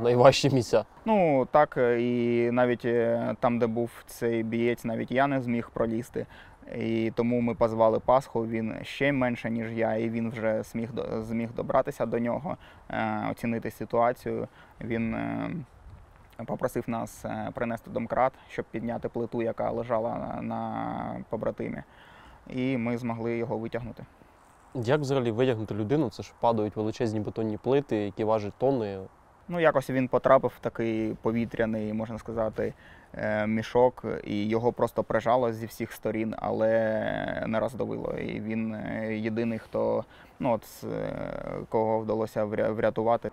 в найважчі місця. Ну так, е, і навіть е, там, де був цей бієць, навіть я не зміг пролізти. І тому ми позвали Пасху. Він ще менше, ніж я, і він вже зміг, зміг добратися до нього, е, оцінити ситуацію. Він попросив нас принести домкрат, щоб підняти плиту, яка лежала на побратимі. І ми змогли його витягнути. Як взагалі витягнути людину? Це ж падають величезні бетонні плити, які важать тонни. Ну, якось він потрапив в такий повітряний, можна сказати, е, мішок, і його просто прижало зі всіх сторін, але не роздавило. І він е, єдиний, хто ну, от, е, кого вдалося врятувати.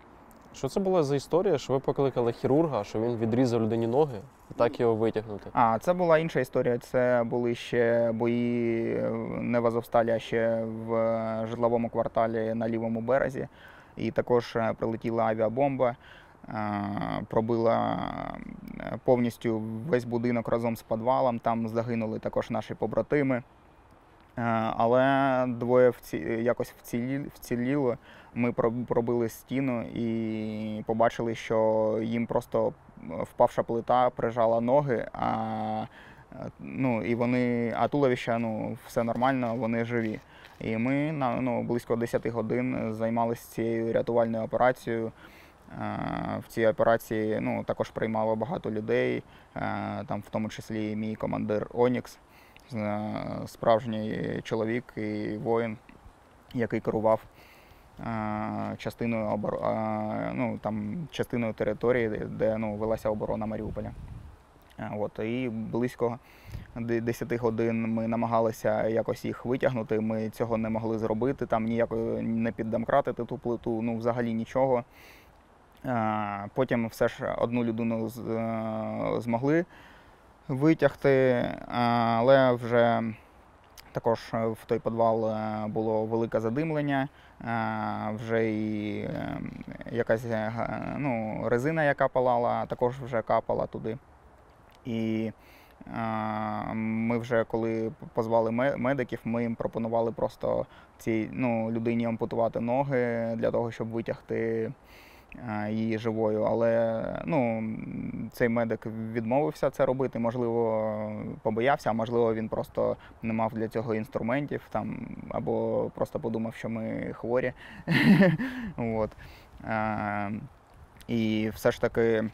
Що це була за історія, що ви покликали хірурга, що він відрізав людині ноги і так його витягнути? А це була інша історія. Це були ще бої е, не в Азовсталі, а ще в е, житловому кварталі на лівому березі. І також е, прилетіла авіабомба, пробила повністю весь будинок разом з підвалом. Там загинули також наші побратими. Але двоє якось вціліло. Ми проб- пробили стіну і побачили, що їм просто впавша плита прижала ноги, а, е, ну, і вони, а туловища, ну, все нормально, вони живі. І ми на ну, близько 10 годин займалися цією рятувальною операцією. Е, В цій операції ну, також приймало багато людей, е, там в тому числі мій командир Онікс, е, справжній чоловік і воїн, який керував е, частиною, обор... ну, там, частиною території, де- ну, велася оборона Маріуполя. От, і близько 10 годин ми намагалися якось їх витягнути. Ми цього не могли зробити, там ніяко не піддомкратити ту плиту, ну взагалі нічого. Потім все ж одну людину е, змогли витягти, але вже також в той підвал е, було велике задимлення, вже і е, якась е, ну, резина, яка палала, також вже капала туди. І е, ми вже коли позвали медиків, ми їм пропонували просто цій ну, людині ампутувати ноги для того, щоб витягти е, її живою. Але ну, цей медик відмовився це робити. Можливо, побоявся, а можливо, він просто не мав для цього інструментів там, або просто подумав, що ми хворі. І все ж таки.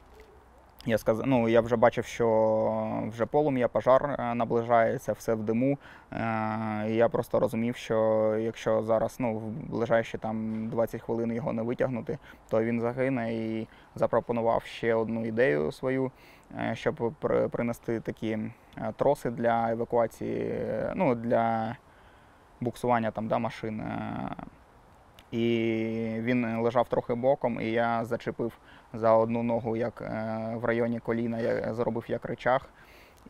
Я сказ... ну, я вже бачив, що вже полум'я, пожар е, наближається, все в диму. Е, і я просто розумів, що якщо зараз ну, в ближайші там 20 хвилин його не витягнути, то він загине і запропонував ще одну ідею свою, е, щоб при- принести такі троси для евакуації, ну, для буксування там, да, машин. Е. І він лежав трохи боком, і я зачепив за одну ногу, як е, в районі коліна, я зробив як речах.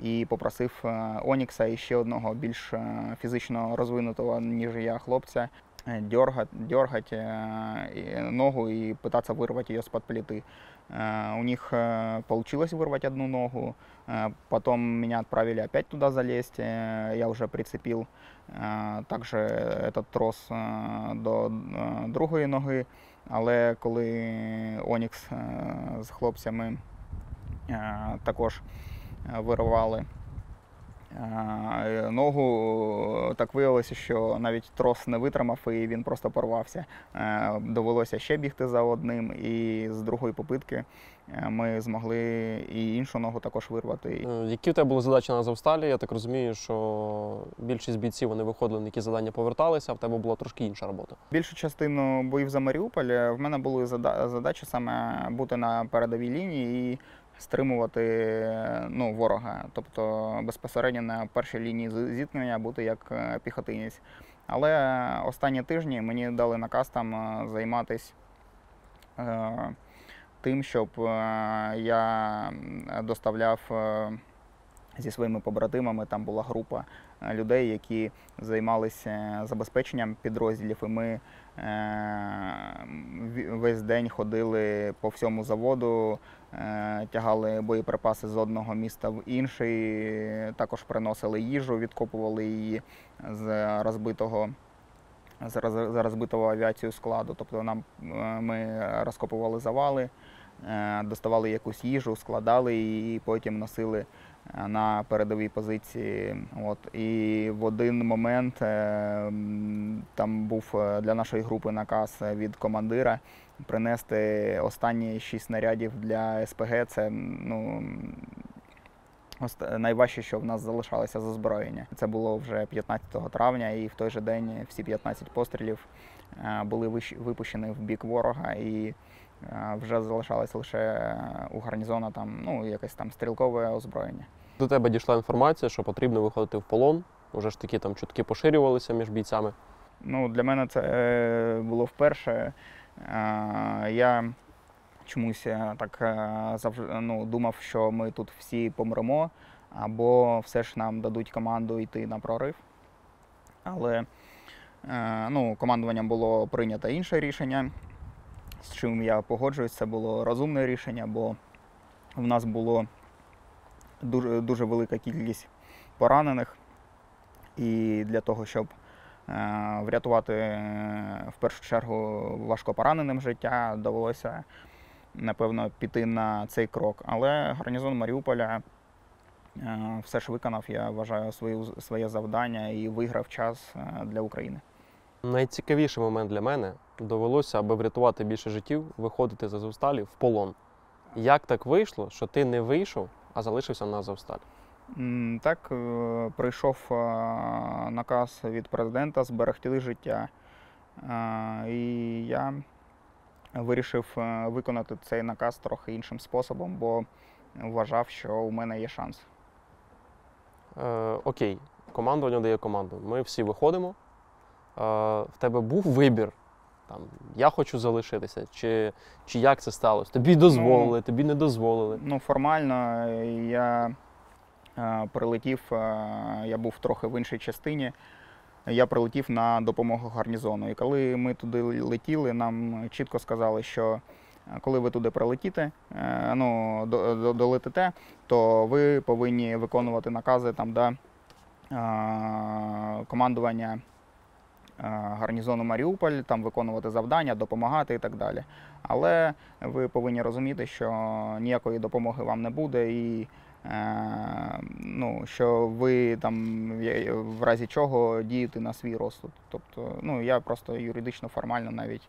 І попросив е, Онікса і ще одного більш е, фізично розвинутого, ніж я, хлопця, дергать, дергать е, і- ногу и пытаться вырвать ее с-под плиты. Э, У них э, получилось вырвать одну ногу, э, потом меня отправили опять туда залезть, э, я уже прицепил э, также этот трос э, до э, другої ноги, але коли Онікс е, з хлопцями е, також е, вирвали е, ногу, так виявилося, що навіть трос не витримав і він просто порвався. Е, Довелося ще бігти за одним, і з другої попитки е, ми змогли і іншу ногу також вирвати. Е, Які в тебе були задачі на Азовсталі? Я так розумію, що більшість бійців вони виходили на які завдання поверталися, а в тебе була трошки інша робота. Більшу частину боїв за Маріуполь е, в мене були зада- задачі саме бути на передовій лінії і стримувати ну, ворога, тобто безпосередньо на першій лінії зіткнення бути як е, піхотинець. Але останні тижні мені дали наказ там е, займатися е, тим, щоб е, я доставляв зі своїми побратимами. Там була група людей, які займалися забезпеченням підрозділів, і ми е, весь день ходили по всьому заводу, тягали боєприпаси з одного міста в інший, також приносили їжу, відкопували її з розбитого за, роз- за розбиту авіацію складу. Тобто нам е, ми розкопували завали, е, доставали якусь їжу, складали її і потім носили е, на передовій позиції. От. І в один момент е, там був е, для нашої групи наказ від командира принести останні шість снарядів для СПГ. Це ну, найважче, що в нас залишалося з озброєння. Це було вже 15 травня, і в той же день всі 15 пострілів е, були випущені в бік ворога, і е, вже залишалось лише у гарнізону там, ну, якесь там стрілкове озброєння. До тебе дійшла інформація, що потрібно виходити в полон. Уже ж такі там чутки поширювалися між бійцями. Ну, для мене це е, було вперше. Е, Я чомусь е, так е, ну, думав, що ми тут всі помремо, або все ж нам дадуть команду йти на прорив. Але ну, командуванням було прийнято інше рішення, з чим я погоджуюсь, це було розумне рішення, бо в нас було дуже, дуже велика кількість поранених. І для того, щоб врятувати е, в першу чергу важкопораненим життя, довелося напевно піти на цей крок. Але гарнізон Маріуполя е, все ж виконав, я вважаю, свою, своє завдання і виграв час е, для України. Найцікавіший момент для мене довелося, аби врятувати більше життів, виходити з Азовсталі в полон. Як так вийшло, що ти не вийшов, а залишився на Азовсталі? Так, е, прийшов е, наказ від президента зберегти життя. Е, І я вирішив виконати цей наказ трохи іншим способом, бо вважав, що у мене є шанс. Е, окей, командування дає команду. Ми всі виходимо. Е, в тебе був вибір. Там, я хочу залишитися, чи, чи як це сталося? Тобі дозволили, тобі не дозволили. Ну, формально я прилетів, е, я був трохи в іншій частині. Я прилетів на допомогу гарнізону. І коли ми туди летіли, нам чітко сказали, що е, коли ви туди прилетіте, е, ну, до- до- долетите, то ви повинні виконувати накази там, да, е, командування е, гарнізону Маріуполь, там виконувати завдання, допомагати і так далі. Але ви повинні розуміти, що ніякої допомоги вам не буде, і е, ну, що ви там в разі чого дієте на свій розсуд. Тобто, ну я просто юридично, формально навіть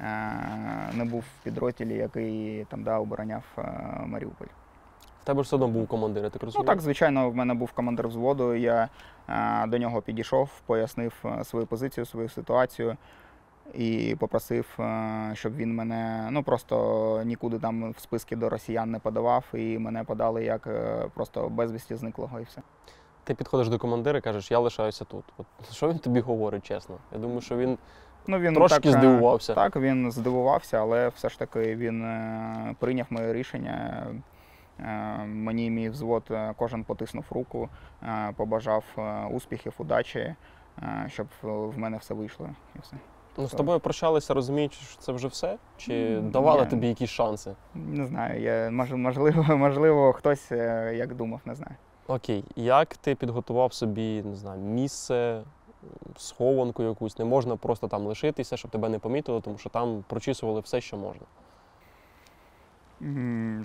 е, не був в підрозділі, який там да, обороняв е, Маріуполь. В тебе ж все одно був командир, я так Ну так, звичайно, в мене був командир взводу. Я е, до нього підійшов, пояснив е, свою позицію, свою ситуацію і попросив, е, щоб він мене ну просто нікуди там в списки до росіян не подавав, і мене подали як е, просто безвісті зниклого і все. Ти підходиш до командира і кажеш, я лишаюся тут. От що він тобі говорить, чесно? Я думаю, що він Ну він трошки так, е, здивувався. Так, він здивувався, але все ж таки він е, прийняв моє рішення. Е, Мені мій взвод кожен потиснув руку, е, побажав успіхів, удачі, щоб в мене все вийшло. І все. Ну, з тобою прощалися, розуміючи, що це вже все? Чи давали ні. тобі якісь шанси? Не знаю, я, можливо, можливо, хтось е, як думав, не знаю. Окей, як ти підготував собі, не знаю, місце, схованку якусь? Не можна просто там лишитися, щоб тебе не помітили, тому що там прочісували все, що можна.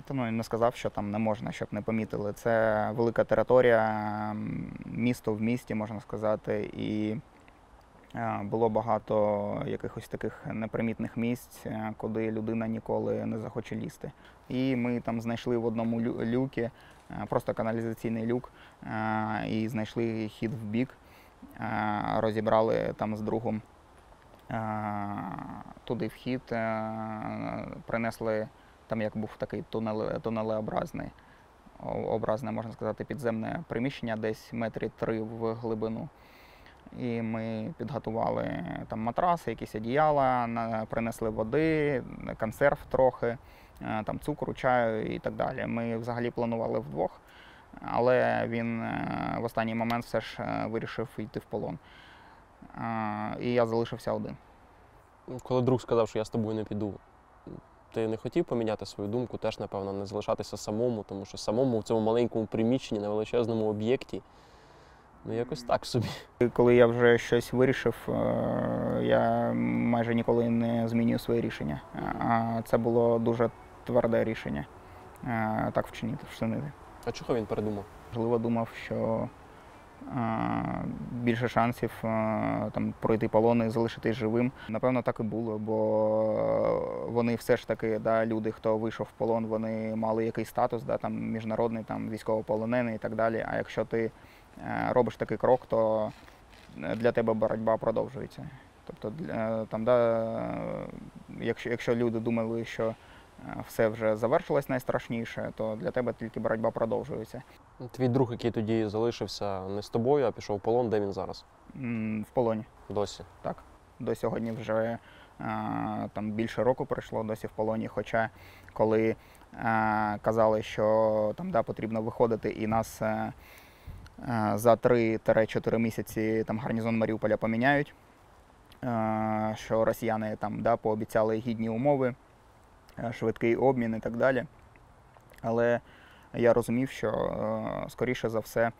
Та ну не сказав, що там не можна, щоб не помітили. Це велика територія, місто в місті, можна сказати, і було багато якихось таких непримітних місць, е, куди людина ніколи не захоче лізти. І ми там знайшли в одному люкі, е, просто каналізаційний люк, е, і знайшли хід в бік, е, розібрали там з другом е, туди вхід, е, принесли там як був такий тунеле, тунелеобразний, образне, можна сказати, підземне приміщення, десь метрі три в глибину. І ми підготували там матраси, якісь одіяла, принесли води, консерв трохи, е, там цукру, чаю і так далі. Ми взагалі планували вдвох, але він е, в останній момент все ж е, вирішив йти в полон. І я залишився один. Коли друг сказав, що я з тобою не піду, ти не хотів поміняти свою думку, теж, напевно, не залишатися самому, тому що самому в цьому маленькому приміщенні на величезному об'єкті Ну, якось так собі. Коли я вже щось вирішив, е, я майже ніколи не змінюю своє рішення. А це було дуже тверде рішення. е, Так вчинити, вчинити. А чого він передумав? Можливо, думав, що е, більше шансів там, пройти полон і залишитись живим. Напевно, так і було, бо вони все ж таки, да, люди, хто вийшов в полон, вони мали якийсь статус, да, там, міжнародний, там, військовополонений і так далі. А якщо ти робиш такий крок, то для тебе боротьба продовжується. Тобто, там, да, е, якщо, якщо люди думали, що е, все вже завершилось найстрашніше, то для тебе тільки боротьба продовжується. Твій друг, який тоді залишився не з тобою, а пішов в полон, де він зараз? В полоні. Досі. Так. До сьогодні вже е, там більше року пройшло досі в полоні. Хоча коли е, казали, що там да, потрібно виходити, і нас е, е, за 3-4 місяці там гарнізон Маріуполя поміняють, е, що росіяни там да, пообіцяли гідні умови, е, швидкий обмін і так далі. Але я розумів, що е, скоріше за все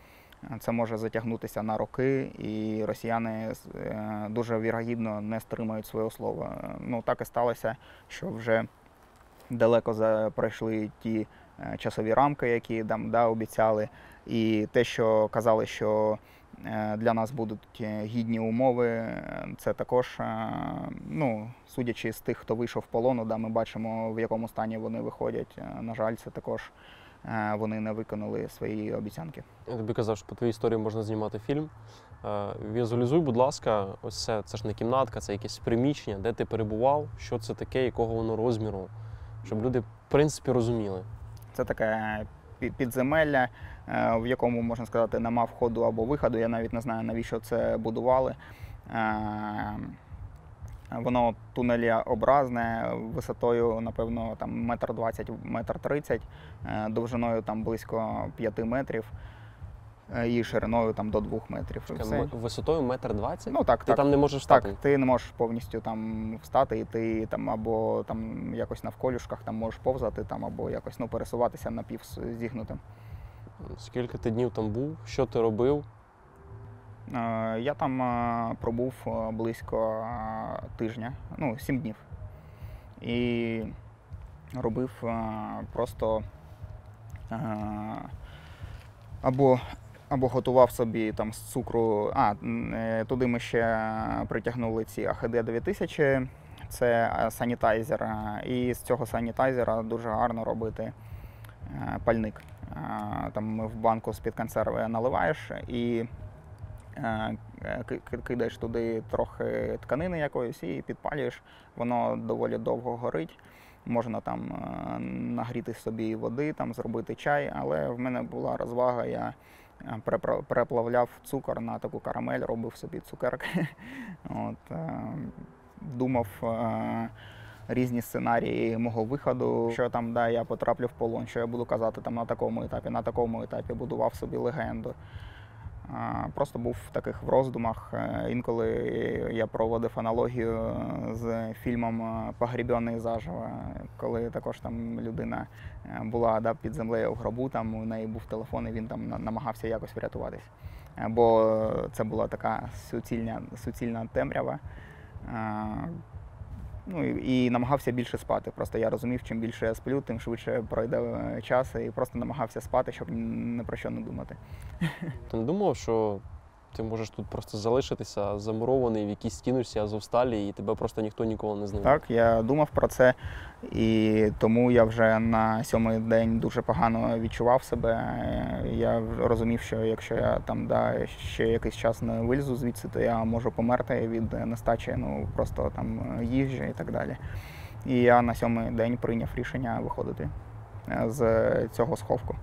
це може затягнутися на роки, і росіяни е, дуже вірогідно не стримають свого слова. Ну так і сталося, що вже далеко пройшли ті е, часові рамки, які там да, обіцяли, і те, що казали, що е, для нас будуть е, гідні умови, е, це також, е, ну, судячи з тих, хто вийшов в полону, да, ми бачимо, в якому стані вони виходять. Е, На жаль, це також е, вони не виконали свої обіцянки. Я тобі казав, що по твоїй історії можна знімати фільм. Е, Візуалізуй, будь ласка, ось це, це ж не кімнатка, це якесь приміщення, де ти перебував, що це таке, якого воно розміру, щоб люди, в принципі, розуміли. Це таке підземелля, е, в якому, можна сказати, нема входу або виходу. Я навіть не знаю, навіщо це будували. Воно Воно тунеліобразне, висотою, напевно, там метр двадцять, метр тридцять, е, довжиною там близько п'яти метрів е, і шириною там до двох метрів. І все. Висотою метр двадцять? Ну так, ти так. там не можеш Так, стати. ти не можеш повністю там встати, і ти там або там якось навколюшках там можеш повзати, там або якось ну пересуватися напів зігнутим. Скільки ти днів там був, що ти робив? Е, Я там е, пробув е, близько е, тижня, ну, сім днів. І робив е, просто е, або, або готував собі там з цукру. А, е, туди ми ще притягнули ці АХД 2000, це е, санітайзер. І з цього санітайзера дуже гарно робити е, пальник. Там в банку з-під консерви наливаєш і ки- ки- кидаєш туди трохи тканини якоїсь і підпалюєш. Воно доволі довго горить. Можна там нагріти собі води, там зробити чай, але в мене була розвага. Я переплавляв цукор на таку карамель, робив собі цукерки. От, е, думав е, різні сценарії мого виходу, що там да, я потраплю в полон, що я буду казати там на такому етапі, на такому етапі будував собі легенду. Просто був в таких в роздумах. Е, Інколи я проводив аналогію з фільмом е, Погрібений заживо, коли також там людина е, була да, під землею в гробу, там у неї був телефон, і він там намагався якось врятуватись. Бо це була така суцільна, суцільна темрява. Ну і, і намагався більше спати. Просто я розумів, чим більше я сплю, тим швидше пройде е, час, і просто намагався спати, щоб ні про що не думати. Ти не думав, що ти можеш тут просто залишитися замурований в якійсь стінусі Азовсталі, і тебе просто ніхто ніколи не знайде? Так, я думав про це, і тому я вже на сьомий день дуже погано відчував себе. Я розумів, що якщо я там да, ще якийсь час не вилізу звідси, то я можу померти від нестачі ну, просто там їжі і так далі. І я на сьомий день прийняв рішення виходити е, з цього сховку.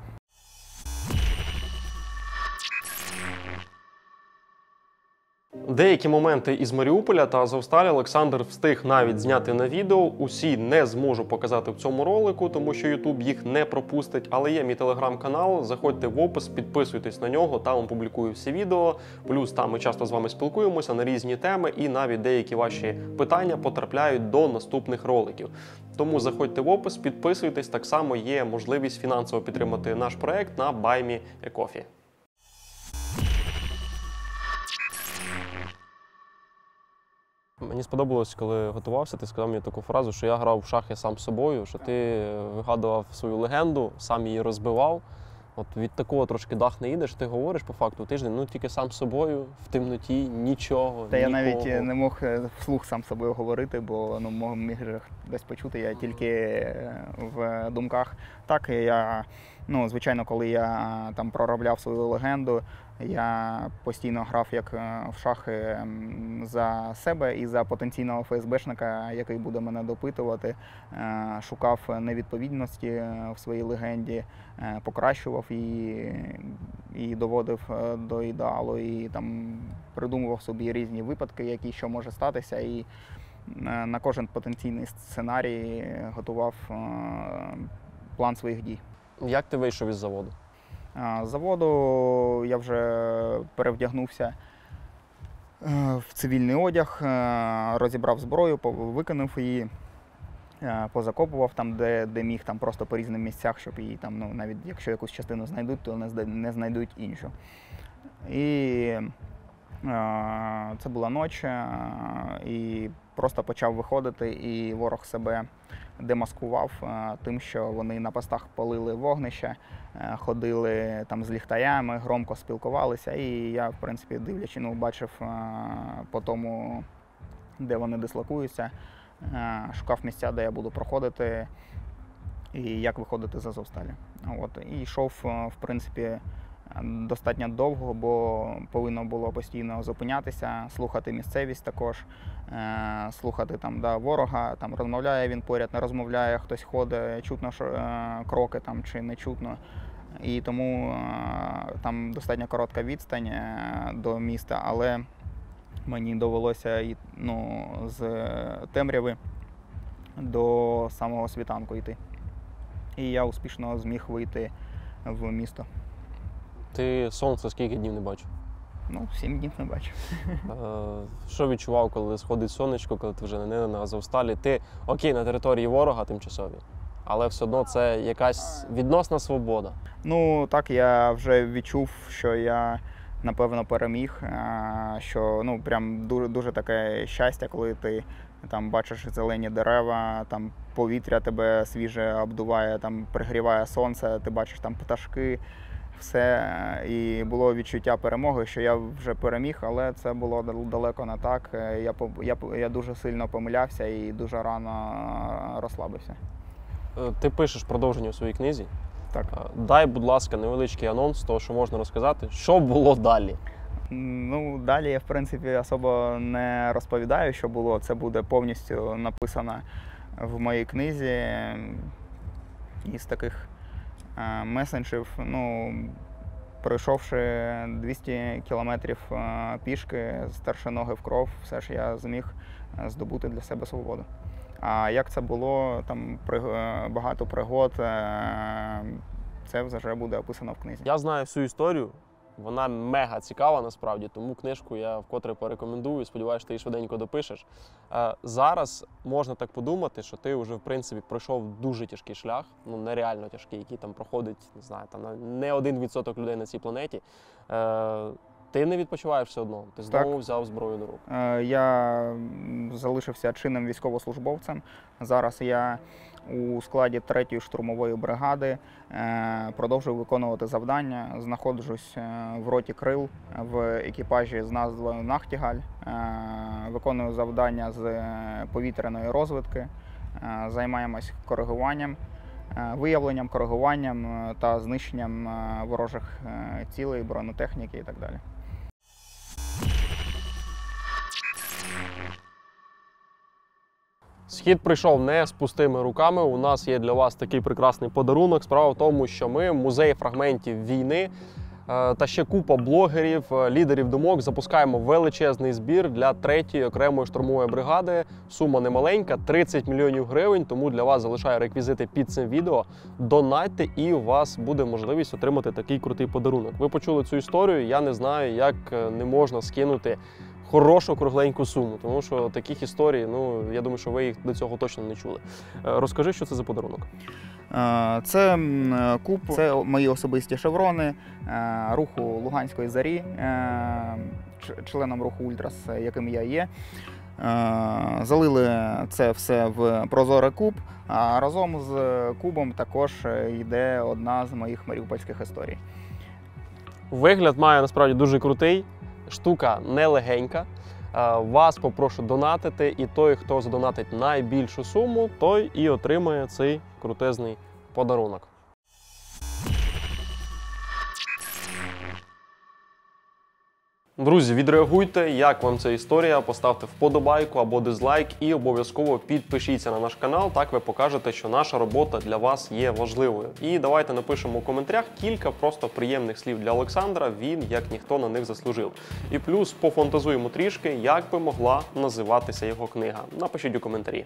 Деякі моменти із Маріуполя та Азовсталі Олександр встиг навіть зняти на відео. Усі не зможу показати в цьому ролику, тому що Ютуб їх не пропустить. Але є мій телеграм-канал. Заходьте в опис, підписуйтесь на нього. Там публікую всі відео. Плюс там ми часто з вами спілкуємося на різні теми, і навіть деякі ваші питання потрапляють до наступних роликів. Тому заходьте в опис, підписуйтесь. Так само є можливість фінансово підтримати наш проект на Баймі Coffee. Мені сподобалось, коли готувався, ти сказав мені таку фразу, що я грав в шахи сам з собою, що ти е, вигадував свою легенду, сам її розбивав. От від такого трошки дах не їдеш, ти говориш по факту тиждень, ну тільки сам з собою, в темноті, нічого. Та я навіть е, не мог е, вслух сам з собою говорити, бо ну міг десь почути. Я тільки в думках. Так я ну звичайно, коли я там проробляв свою легенду, я постійно грав як е, в шахи за себе і за потенційного ФСБшника, який буде мене допитувати. Е, Шукав невідповідності е, в своїй легенді, покращував її і доводив до ідеалу, і там придумував собі різні випадки, які що може статися, і на кожен потенційний сценарій готував план своїх дій. Як ти вийшов із заводу? Заводу я вже перевдягнувся е, в цивільний одяг, е, розібрав зброю, викинув її, е, позакопував там, де, де міг, там просто по різним місцях, щоб її там, ну, навіть якщо якусь частину знайдуть, то не, знайдуть іншу. І це була ніч, і просто почав виходити, і ворог себе демаскував тим, що вони на постах палили вогнище, ходили там з ліхтарями, громко спілкувалися. І я, в принципі, дивлячи, ну, бачив е, по тому, де вони дислокуються, е, шукав місця, де я буду проходити і як виходити з Азовсталі. От. І йшов, е, в принципі, достатньо довго, бо повинно було постійно зупинятися, слухати місцевість також, е, слухати там да, ворога, там розмовляє він поряд, не розмовляє, хтось ходить, чутно е, кроки там чи не чутно. І тому е, там достатньо коротка відстань е, до міста, але мені довелося ну, з темряви до самого світанку йти. І я успішно зміг вийти в місто. Ти сонце скільки днів не бачив? Ну, сім днів не бачив. Е, Що відчував, коли сходить сонечко, коли ти вже не на Азовсталі? Ти окей, на території ворога тимчасові, але все одно це якась відносна свобода. Ну так я вже відчув, що я напевно переміг. Що ну прям дуже дуже таке щастя, коли ти там бачиш зелені дерева, там повітря тебе свіже обдуває, там пригріває сонце, ти бачиш там пташки. Все і було відчуття перемоги, що я вже переміг, але це було дал- далеко не так. Е, Я я, я дуже сильно помилявся і дуже рано розслабився. Е, Ти пишеш продовження у своїй книзі. Так. Е, Дай, будь ласка, невеличкий анонс того, що можна розказати, що було далі. Ну, далі я, в принципі, особо не розповідаю, що було. Це буде повністю написано в моїй книзі. Із таких е, месенджів, ну, пройшовши 200 кілометрів пішки з старшиноги в кров, все ж я зміг здобути для себе свободу. А як це було, там при- е, багато пригод, е, це вже буде описано в книзі. Я знаю всю історію. Вона мега цікава насправді, тому книжку я вкотре порекомендую. Сподіваюся, ти її швиденько допишеш. Е, зараз можна так подумати, що ти вже в принципі пройшов дуже тяжкий шлях, ну нереально тяжкий, який там проходить, не знаю, там не один відсоток людей на цій планеті. Ти не відпочиваєш все одно. Ти знову Так. взяв зброю до рук. Е, Я залишився чинним військовослужбовцем. Зараз я у складі 3-ї штурмової бригади е, продовжую виконувати завдання. Знаходжусь е, в роті крил в екіпажі з назвою Нахтігаль. Виконую завдання з повітряної розвідки. Е, Займаємось коригуванням. Виявленням, коригуванням та знищенням ворожих цілей, бронетехніки і так далі. Схід прийшов не з пустими руками. У нас є для вас такий прекрасний подарунок. Справа в тому, що ми музей фрагментів війни е, та ще купа блогерів, е, лідерів думок запускаємо величезний збір для третьої окремої штурмової бригади. Сума немаленька 30 мільйонів гривень. Тому для вас залишаю реквізити під цим відео. Донайте, і у вас буде можливість отримати такий крутий подарунок. Ви почули цю історію. Я не знаю, як е, не можна скинути хорошу кругленьку суму, тому що таких історій, ну я думаю, що ви їх до цього точно не чули. Е, Розкажи, що це за подарунок. Е, Це куб, це мої особисті шеврони е, руху Луганської зарі, членом руху Ультрас, яким я є. Залили це все в прозорий куб, а разом з кубом також йде одна з моїх маріупольських історій. Вигляд має насправді дуже крутий, штука нелегенька. Е, Вас попрошу донатити, і той, хто задонатить найбільшу суму, той і отримає цей крутезний подарунок. Друзі, відреагуйте, як вам ця історія. Поставте вподобайку або дизлайк, і обов'язково підпишіться на наш канал. Так ви покажете, що наша робота для вас є важливою. І давайте напишемо у коментарях кілька просто приємних слів для Олександра. Він як ніхто на них заслужив. І плюс пофантазуємо трішки, як би могла називатися його книга. Напишіть у коментарі.